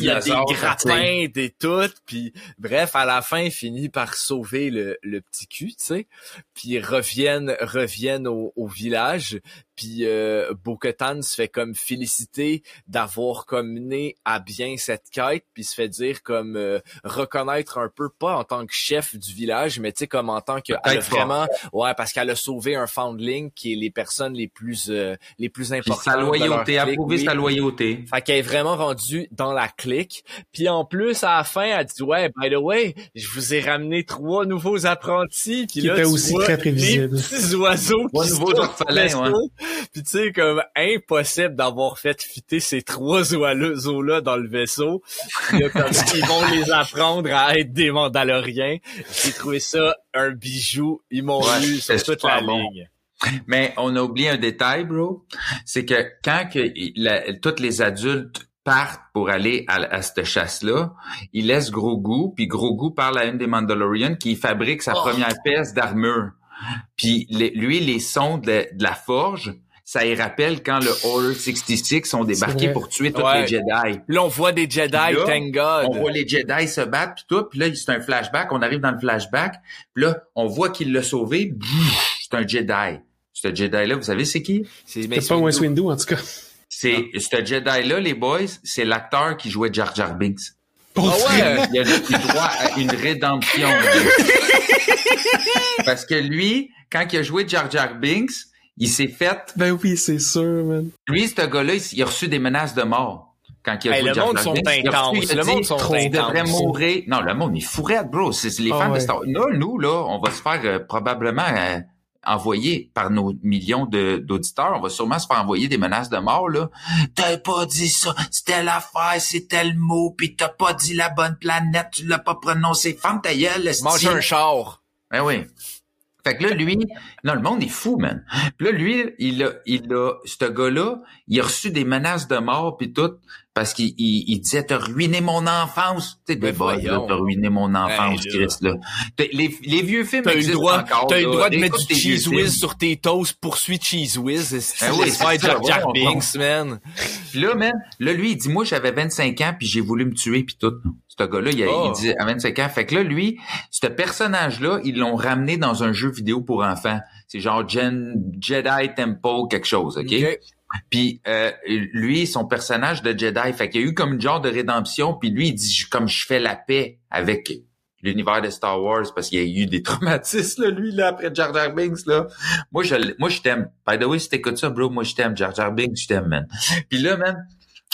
il y a des grappins, des tout, puis bref, à la fin, il finit par sauver le, le petit cul, tu sais, puis ils reviennent, reviennent au, au village, puis euh, Bo-Katan se fait comme féliciter d'avoir comme mené à bien cette quête, puis se fait dire comme euh, reconnaître un peu, pas en tant que chef du village, mais tu sais, comme en tant que elle a vraiment, ouais, parce qu'elle a sauvé un foundling qui est les personnes les plus, euh, les plus Puis importantes. sa loyauté, clique, approuver oui. sa loyauté. Fait qu'elle est vraiment rendue dans la clique. Puis en plus, à la fin, elle dit ouais, by the way, je vous ai ramené trois nouveaux apprentis. Puis Qui là, était aussi vois très prévisible. Les petits oiseaux Trois qui nouveaux sont orphelins, ouais. [laughs] Puis tu sais, comme impossible d'avoir fait fitter ces trois [laughs] oiseaux-là dans le vaisseau. Là, comme ils vont les apprendre à être des Mandaloriens. J'ai trouvé ça un bijou. Ils m'ont Ouais, eu sur toute la bon. ligne. Mais on a oublié un détail, bro. C'est que quand que la- tous les adultes partent pour aller à, à cette chasse-là, ils laissent Grogu, puis Grogu parle à une des Mandalorians qui fabrique sa Oh. première pièce d'armure. Puis les- lui, les sons de, de la forge, ça y rappelle quand le Order 66 sont débarqués vrai. pour tuer tous Ouais. les Jedi. Là, on voit des Jedi, là, thank God. On voit les Jedi se battre puis tout, puis là c'est un flashback, on arrive dans le flashback, puis là on voit qu'il l'a sauvé, c'est un Jedi. Ce Jedi là, vous savez c'est qui? C'est C'est pas Mace Windu, en tout cas. C'est ce Jedi là les boys, c'est l'acteur qui jouait Jar Jar Binks. Ah ouais! Il a eu droit à une rédemption. [laughs] Parce que lui, quand il a joué Jar Jar Binks, il s'est fait Ben oui, c'est sûr, man. lui ce gars-là, il, a reçu des menaces de mort. Quand il a Hey, joué le Jar monde Jar sont Binks, il a reçu- intenses. il a Le dit, monde sont Trop devrait intenses. mourir. Non, le monde est fourrette, bro. C'est les fans de. Star Là, nous, là, on va se faire euh, probablement euh, envoyer par nos millions d'auditeurs. On va sûrement se faire envoyer des menaces de mort, là. T'as pas dit ça. C'était l'affaire, c'était le mot. Puis t'as pas dit la bonne planète. Tu l'as pas prononcé. Femme ta gueule. Mange un char. Ben oui. Fait que là, lui, non, le monde est fou, man. Puis là, lui, il a, il a, ce gars-là, il a reçu des menaces de mort puis tout, parce qu'il il, il disait, t'as ruiné mon enfance. Mais des boys, t'as ruiné mon enfance, Hey, là. Christ, là. Les, les vieux films T'as existent droit, encore, t'as eu le droit de mettre du tes cheese whiz sur tes toasts, poursuis cheese whiz. C'est Ben oui, c'est Jar ouais, Binks, man. Puis là, man, là, lui, il dit, moi, j'avais 25 ans, puis j'ai voulu me tuer, puis tout. Ce gars-là, il, Oh. il dit à 25 ans. Fait que là, lui, ce personnage-là, ils l'ont ramené dans un jeu vidéo pour enfants. C'est genre Gen- Jedi Temple quelque chose, OK? Ok. Puis euh, lui, son personnage de Jedi, fait qu'il y a eu comme une genre de rédemption, puis lui, il dit comme je fais la paix avec l'univers de Star Wars parce qu'il y a eu des [laughs] traumatismes, là, lui, là, après Jar Jar Binks, là. Moi, je, moi, je t'aime. By the way, si t'écoutes ça, bro, moi, je t'aime. Jar Jar Binks, je t'aime, man. Puis là, man,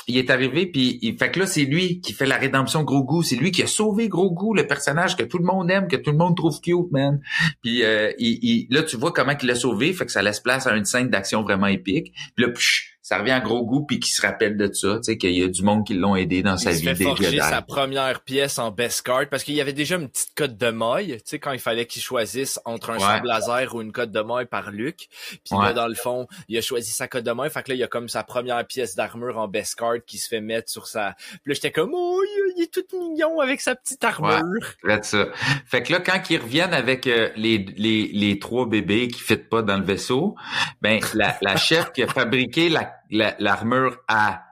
il est arrivé, puis il fait que là, c'est lui qui fait la rédemption Grogu. C'est lui qui a sauvé Grogu, le personnage que tout le monde aime, que tout le monde trouve cute, man. Puis euh, il, il- là, tu vois comment il l'a sauvé, fait que ça laisse place à une scène d'action vraiment épique. Puis là, psh, ça revient à Grogu, puis qui se rappelle de ça, tu sais, qu'il y a du monde qui l'ont aidé dans sa se vie fait forger Jedi. sa première pièce en best card parce qu'il y avait déjà une petite cote de maille, tu sais, quand il fallait qu'il choisisse entre un Ouais. laser ou une cote de maille par Luke. Puis Ouais. là, dans le fond, il a choisi sa cote de maille. Fait que là, il y a comme sa première pièce d'armure en best card qui se fait mettre sur sa... Puis là, j'étais comme, oh, il est tout mignon avec sa petite armure. Faites ça. Fait que là, quand ils reviennent avec euh, les, les, les trois bébés qui fitent pas dans le vaisseau, ben la, la chef qui a fabriqué la- la- l'armure à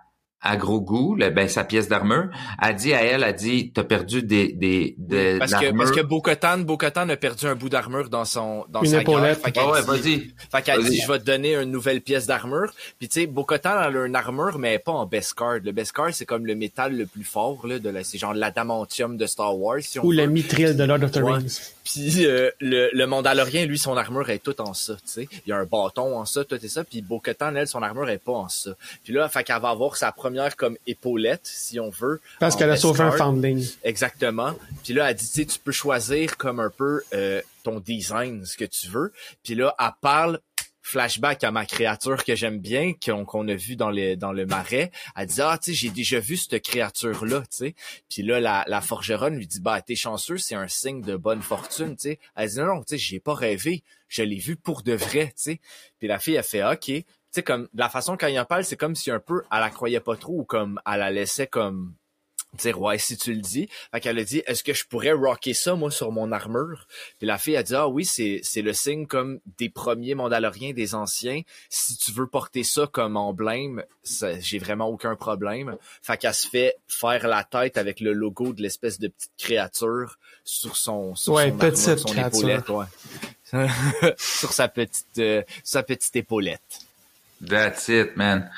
à Grogu, le- ben sa pièce d'armure, a dit à elle, a dit, t'as perdu des des de Parce que, parce que Bo-Katan, Bo-Katan a perdu un bout d'armure dans son, dans Une sa épaulette. guerre. Fait qu'elle ouais, dit- vas-y. Fait qu'elle dit, je vais te donner une nouvelle pièce d'armure. Puis tu sais, Bo-Katan, elle a une armure, mais pas en best card. Le best card, c'est comme le métal le plus fort, là, de la, c'est genre l'adamantium de Star Wars, si on Ou veut. le mithril de Lord of the Ouais. Rings. Puis euh, le, le Mandalorien, lui, son armure est toute en ça, tu sais. Il y a un bâton en ça, tout et ça. Puis Bo-Katan, elle, son armure est pas en ça. Puis là, fait qu'elle va avoir sa première comme épaulette, si on veut. Parce qu'elle a sauvé un foundling. Exactement. Puis là, elle dit, tu sais, tu peux choisir comme un peu euh, ton design, ce que tu veux. Puis là, elle parle flashback à ma créature que j'aime bien, qu'on a vu dans le dans le marais. Elle dit ah tu sais j'ai déjà vu cette créature là, tu sais. Puis là la, la forgeronne lui dit bah t'es chanceux, c'est un signe de bonne fortune, tu sais. Elle dit non non, tu sais j'ai pas rêvé, je l'ai vu pour de vrai, tu sais. Puis la fille elle fait ok. Tu sais comme la façon quand il en parle, c'est comme si un peu elle la croyait pas trop ou comme elle la laissait comme dire ouais si tu le dis fait qu'elle a dit est-ce que je pourrais rocker ça moi sur mon armure? Puis la fille a dit ah oui c'est c'est le signe comme des premiers Mandaloriens des anciens si tu veux porter ça comme emblème ça- j'ai vraiment aucun problème fait qu'elle se fait faire la tête avec le logo de l'espèce de petite créature sur son sur Ouais, son petite armure, son créature. épaulette ouais [laughs] sur sa petite euh, sa petite épaulette That's it, man.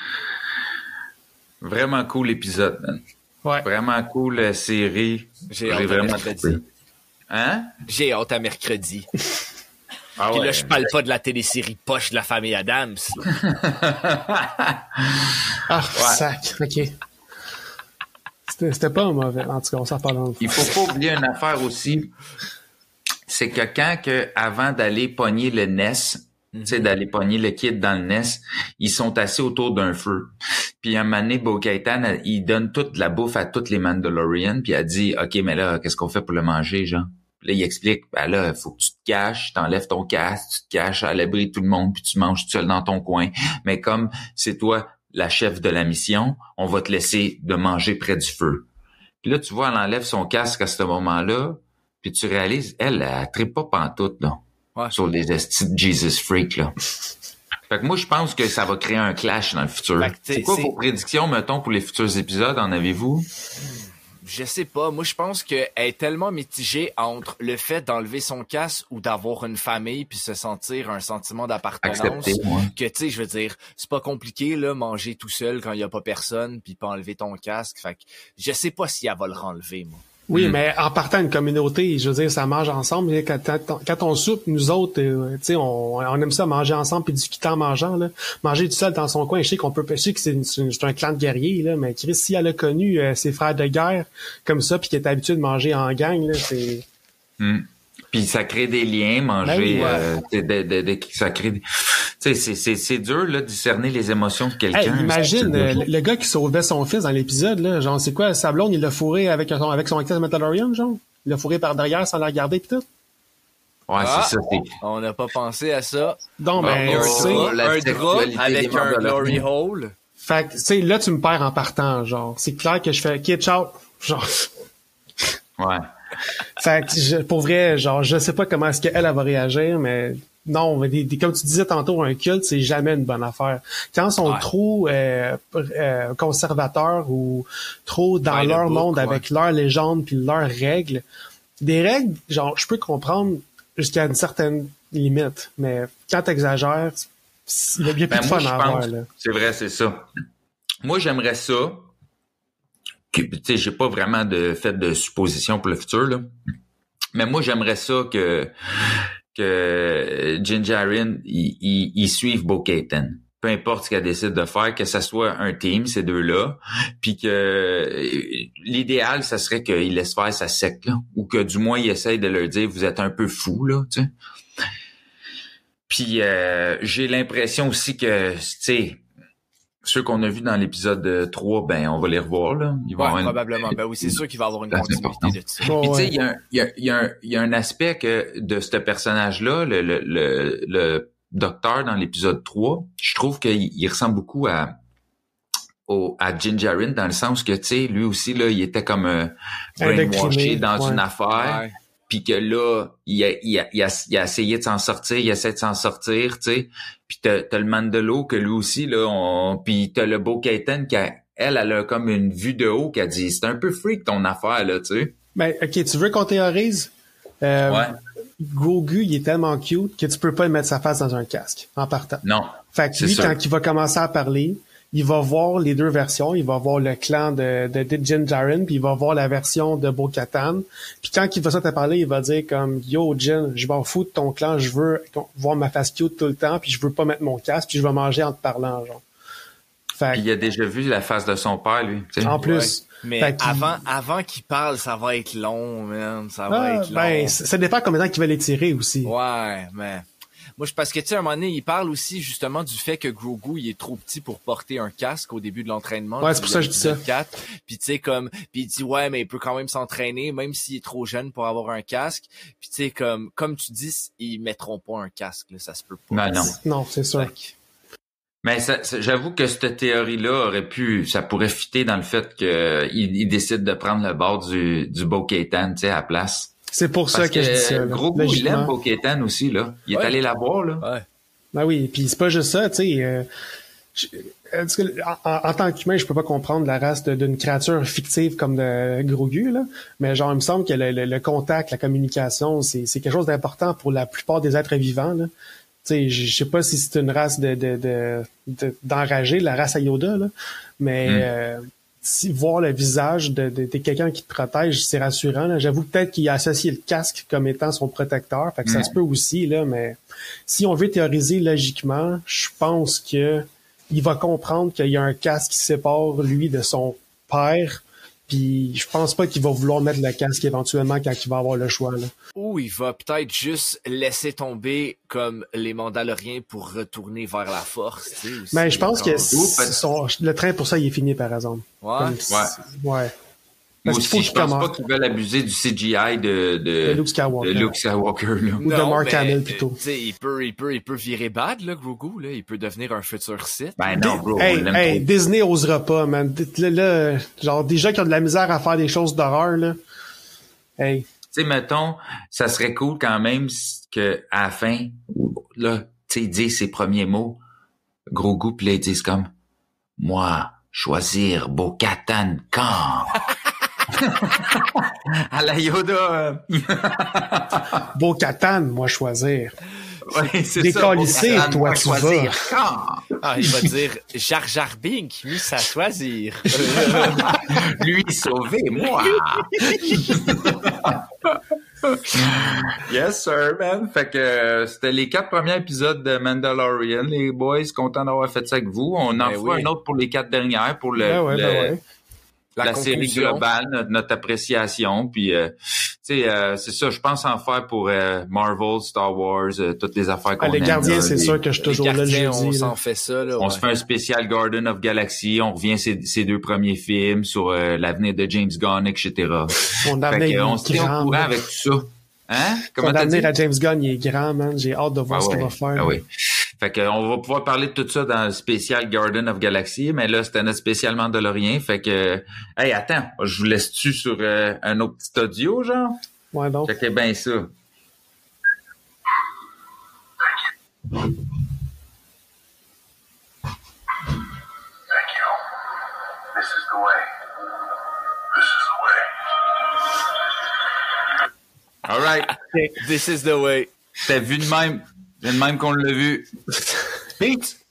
Vraiment cool épisode, man. Ouais. Vraiment cool euh, série. J'ai hâte à vraiment mercredi. Hein? j'ai hâte à mercredi [laughs] Ah Puis ouais. là, je parle pas de la télésérie poche de la famille Adams. [laughs] Ah, sac. OK. C'était pas mauvais. En tout cas, on s'en parle Il faut pas oublier une affaire aussi, c'est que quand que avant d'aller pogner le NES, tu sais, d'aller pogner le kit dans le NES, ils sont assis autour d'un feu. Puis un moment donné, Bo-Katan, il donne toute la bouffe à toutes les Mandalorians, puis elle dit, OK, mais là, qu'est-ce qu'on fait pour le manger, genre? Là, il explique, ben là, faut que tu te caches, t'enlèves ton casque, tu te caches à l'abri de tout le monde, puis tu manges tout seul dans ton coin. Mais comme c'est toi la chef de la mission, on va te laisser de manger près du feu. Puis là, tu vois, elle enlève son casque à ce moment-là, puis tu réalises, elle, elle, elle trippe pas pantoute, là. Ouais. Sur les estis de Jesus Freak, là. [laughs] fait que moi, je pense que ça va créer un clash dans le futur. C'est quoi vos prédictions, mettons, pour les futurs épisodes, en avez-vous? Je sais pas. Moi, je pense qu'elle est tellement mitigée entre le fait d'enlever son casque ou d'avoir une famille puis se sentir un sentiment d'appartenance. Que, tu sais, je veux dire, c'est pas compliqué, là, manger tout seul quand il y a pas personne puis pas enlever ton casque. Fait que, je sais pas si elle va le renlever, moi. Oui, Hmm. mais en partant d'une communauté, je veux dire, ça mange ensemble. Quand, on soupe, nous autres, euh, tu sais, on, on aime ça manger ensemble puis discuter en mangeant. Là. Manger tout seul dans son coin, je sais qu'on peut pêcher que c'est une- une- un clan de guerriers, là, mais Chris, si elle a connu euh, ses frères de guerre comme ça, puis qui est habitué de manger en gang, là, c'est. Hmm. Puis ça crée des liens, manger, Ben oui, ouais. euh, de, de- de- de- ça crée des... Tu sais, c'est- c'est c'est dur, là, de discerner les émotions de quelqu'un. Hey, imagine C'est- euh, le, le gars qui sauvait son fils dans l'épisode, là, genre, c'est quoi, Sablon, il l'a fourré avec son, avec son acteur Mandalorian, genre? Il l'a fourré par derrière sans la regarder pis tout? Ouais, Ah! c'est ça. c'est- On n'a pas pensé à ça. Donc, Bon, ben, la un drap avec un glory hole. Fait que, tu sais, là, tu me perds en partant, genre. C'est clair que je fais, OK, ciao. Genre. Ouais. Fait que, je- pour vrai, genre, je sais pas comment est-ce qu'elle, elle va réagir, mais non, des- des- comme tu disais tantôt, un culte, c'est jamais une bonne affaire. Quand ils sont Ouais. trop euh, euh, conservateurs ou trop dans leur book, monde ouais. avec leurs légendes puis leurs règles, des règles, genre, je peux comprendre jusqu'à une certaine limite. Mais quand t'exagères, il y a bien plus Ben, de fun à avoir, c'est vrai, c'est ça. Moi, j'aimerais ça. Tu sais, j'ai pas vraiment de fait de supposition pour le futur, là. Mais moi, j'aimerais ça que, que Jinjarin, il, il, suive Bo-Katan. Peu importe ce qu'elle décide de faire, que ça soit un team, ces deux-là, puis que euh, l'idéal, ça serait qu'il laisse faire sa secte, là, ou que du moins, il essaye de leur dire, vous êtes un peu fou, là, tu sais. Puis euh, j'ai l'impression aussi que, tu sais, ceux qu'on a vus dans l'épisode 3, ben on va les revoir là. Ils vont Ouais, avoir une- probablement. Ben oui, c'est sûr qu'il va y avoir une continuité de ça. Puis tu sais, il y, a un- il y a, il y a un- il y a un aspect que de ce personnage-là, le, le, le, le docteur dans l'épisode 3, je trouve qu'il il ressemble beaucoup à au, à Jinjarin dans le sens que tu sais lui aussi là il était comme euh, brainwashed dans ouais. une affaire Ouais. Puis que là, il a, il a, il a, il a essayé de s'en sortir, il essaie de s'en sortir, tu sais. Puis t'as, t'as le Mandelo que lui aussi, là, on... puis t'as le beau Kaiten qui a, elle, elle a comme une vue de haut qui a dit, c'est un peu freak ton affaire, là, tu sais. Ben, ok, tu veux qu'on théorise? Euh, Ouais. Grogu, il est tellement cute que tu peux pas mettre sa face dans un casque, en partant. Non. Fait que lui, sûr. quand il va commencer à parler, il va voir les deux versions. Il va voir le clan de, de, de Jin Djarin, puis il va voir la version de Bo-Katan. Puis quand il va ça te parler, il va dire comme « Yo, Jin, je m'en fous de ton clan, je veux voir ma face cute tout le temps, puis je veux pas mettre mon casque, puis je vais manger en te parlant, genre. » Fait Puis il a déjà vu la face de son père, lui. en plus... Ouais. Mais fait qu'il- avant, avant qu'il parle, ça va être long, man. Ça va Ah, être long. ben, ça dépend combien de temps qu'il va les tirer aussi. Ouais, mais moi je parce que tu sais à un moment donné, il parle aussi justement du fait que Grogu il est trop petit pour porter un casque au début de l'entraînement. Ouais, c'est pour ça que je dis ça. 4. Puis tu sais comme puis il dit ouais, mais il peut quand même s'entraîner même s'il est trop jeune pour avoir un casque. Puis tu sais comme comme tu dis, ils mettront pas un casque là, ça se peut pas. Ben non. Non, c'est sûr. Mais ça- ça- j'avoue que cette théorie-là aurait pu, ça pourrait fitter dans le fait qu'il il décide de prendre le bord du, du Bo-Katan, tu sais, à la place. C'est pour ça Parce que, je dis ça. que là, gros goût, il aime aussi, là. Il est Ouais. allé la voir, là. Ouais. Ben oui, puis c'est pas juste ça, tu sais. euh, euh, que en, en- en tant qu'humain, je peux pas comprendre la race d'une créature fictive comme de Grogu, là. Mais genre, il me semble que le, le- le contact, la communication, c'est c'est quelque chose d'important pour la plupart des êtres vivants, là. Tu sais, je je sais pas si c'est une race de de- de- de- d'enragés, la race à Yoda, là. Mais Mm. euh, si voir le visage de, de, de quelqu'un qui te protège, c'est rassurant. J'avoue peut-être qu'il a associé le casque comme étant son protecteur, fait que ça se peut aussi, là, mais si on veut théoriser logiquement, je pense que il va comprendre qu'il y a un casque qui sépare lui de son père. Puis je pense pas qu'il va vouloir mettre le casque éventuellement quand il va avoir le choix. Là. Ou il va peut-être juste laisser tomber comme les Mandaloriens pour retourner vers la force. tu sais. Mais je pense que son- le train pour ça il est fini par exemple. Ouais. Comme- Ouais. ouais. Moi Parce qu'il faut aussi, je pense pas qu'ils veulent abuser du CGI de, de, De Luke Skywalker. de Luke Skywalker, là. Ou de Mark mais, Hamill, plutôt. Tu sais, il peut, il peut, il peut virer bad, là, Grogu, là. Il peut devenir un futur Sith. Ben non, bro, Hey. Disney osera pas, man. Là, là, genre déjà qui ont de la misère à faire des choses d'horreur là. Hey, Tu sais, mettons, ça serait cool quand même que à la fin, là, tu sais, disent ses premiers mots, gros goût, puis là, ils disent comme, moi, choisir Bo-Katan quand? À la Yoda. [laughs] Beau Katan, moi choisir. ouais, c'est Décalissé, toi, tu choisir vas. Ah, il va dire Jar Jar Bink, lui, à choisir. [laughs] Lui, sauver, moi. [laughs] yes, sir, man. Fait que euh, c'était les quatre premiers épisodes de Mandalorian. Les boys, content d'avoir fait ça avec vous. On en Ben fera oui. un autre pour les quatre dernières, pour le, Ben ouais, le- ben ouais. La, série conclusion. globale, notre, notre appréciation. Puis, euh, tu sais, euh, c'est ça, je pense en faire pour euh, Marvel, Star Wars, euh, toutes les affaires qu'on Ah, les aime, gardiens, c'est sûr que je suis toujours là le on s'en fait ça, là. on ouais. se fait un spécial Garden of Galaxy, on revient ces, ces deux premiers films sur euh, l'avenir de James Gunn, etc. Mon Fait on est se tient au courant avec tout ça. Hein? Son Comment dit? avenir à James Gunn, il est grand, man. J'ai hâte de voir Ah ce qu'il ouais, va faire. ah oui. Fait que on va pouvoir parler de tout ça dans le spécial Garden of Galaxy, mais là, c'était notre spécial Mandalorien. Fait que, hey, attends, je vous laisse-tu sur euh, un autre petit audio, genre? Ouais, donc. Checkez bien ça. Thank you. This is the way. This is the way. All right. This is the way. C'était vu de même? C'est de même qu'on l'a vu. [laughs] Pete!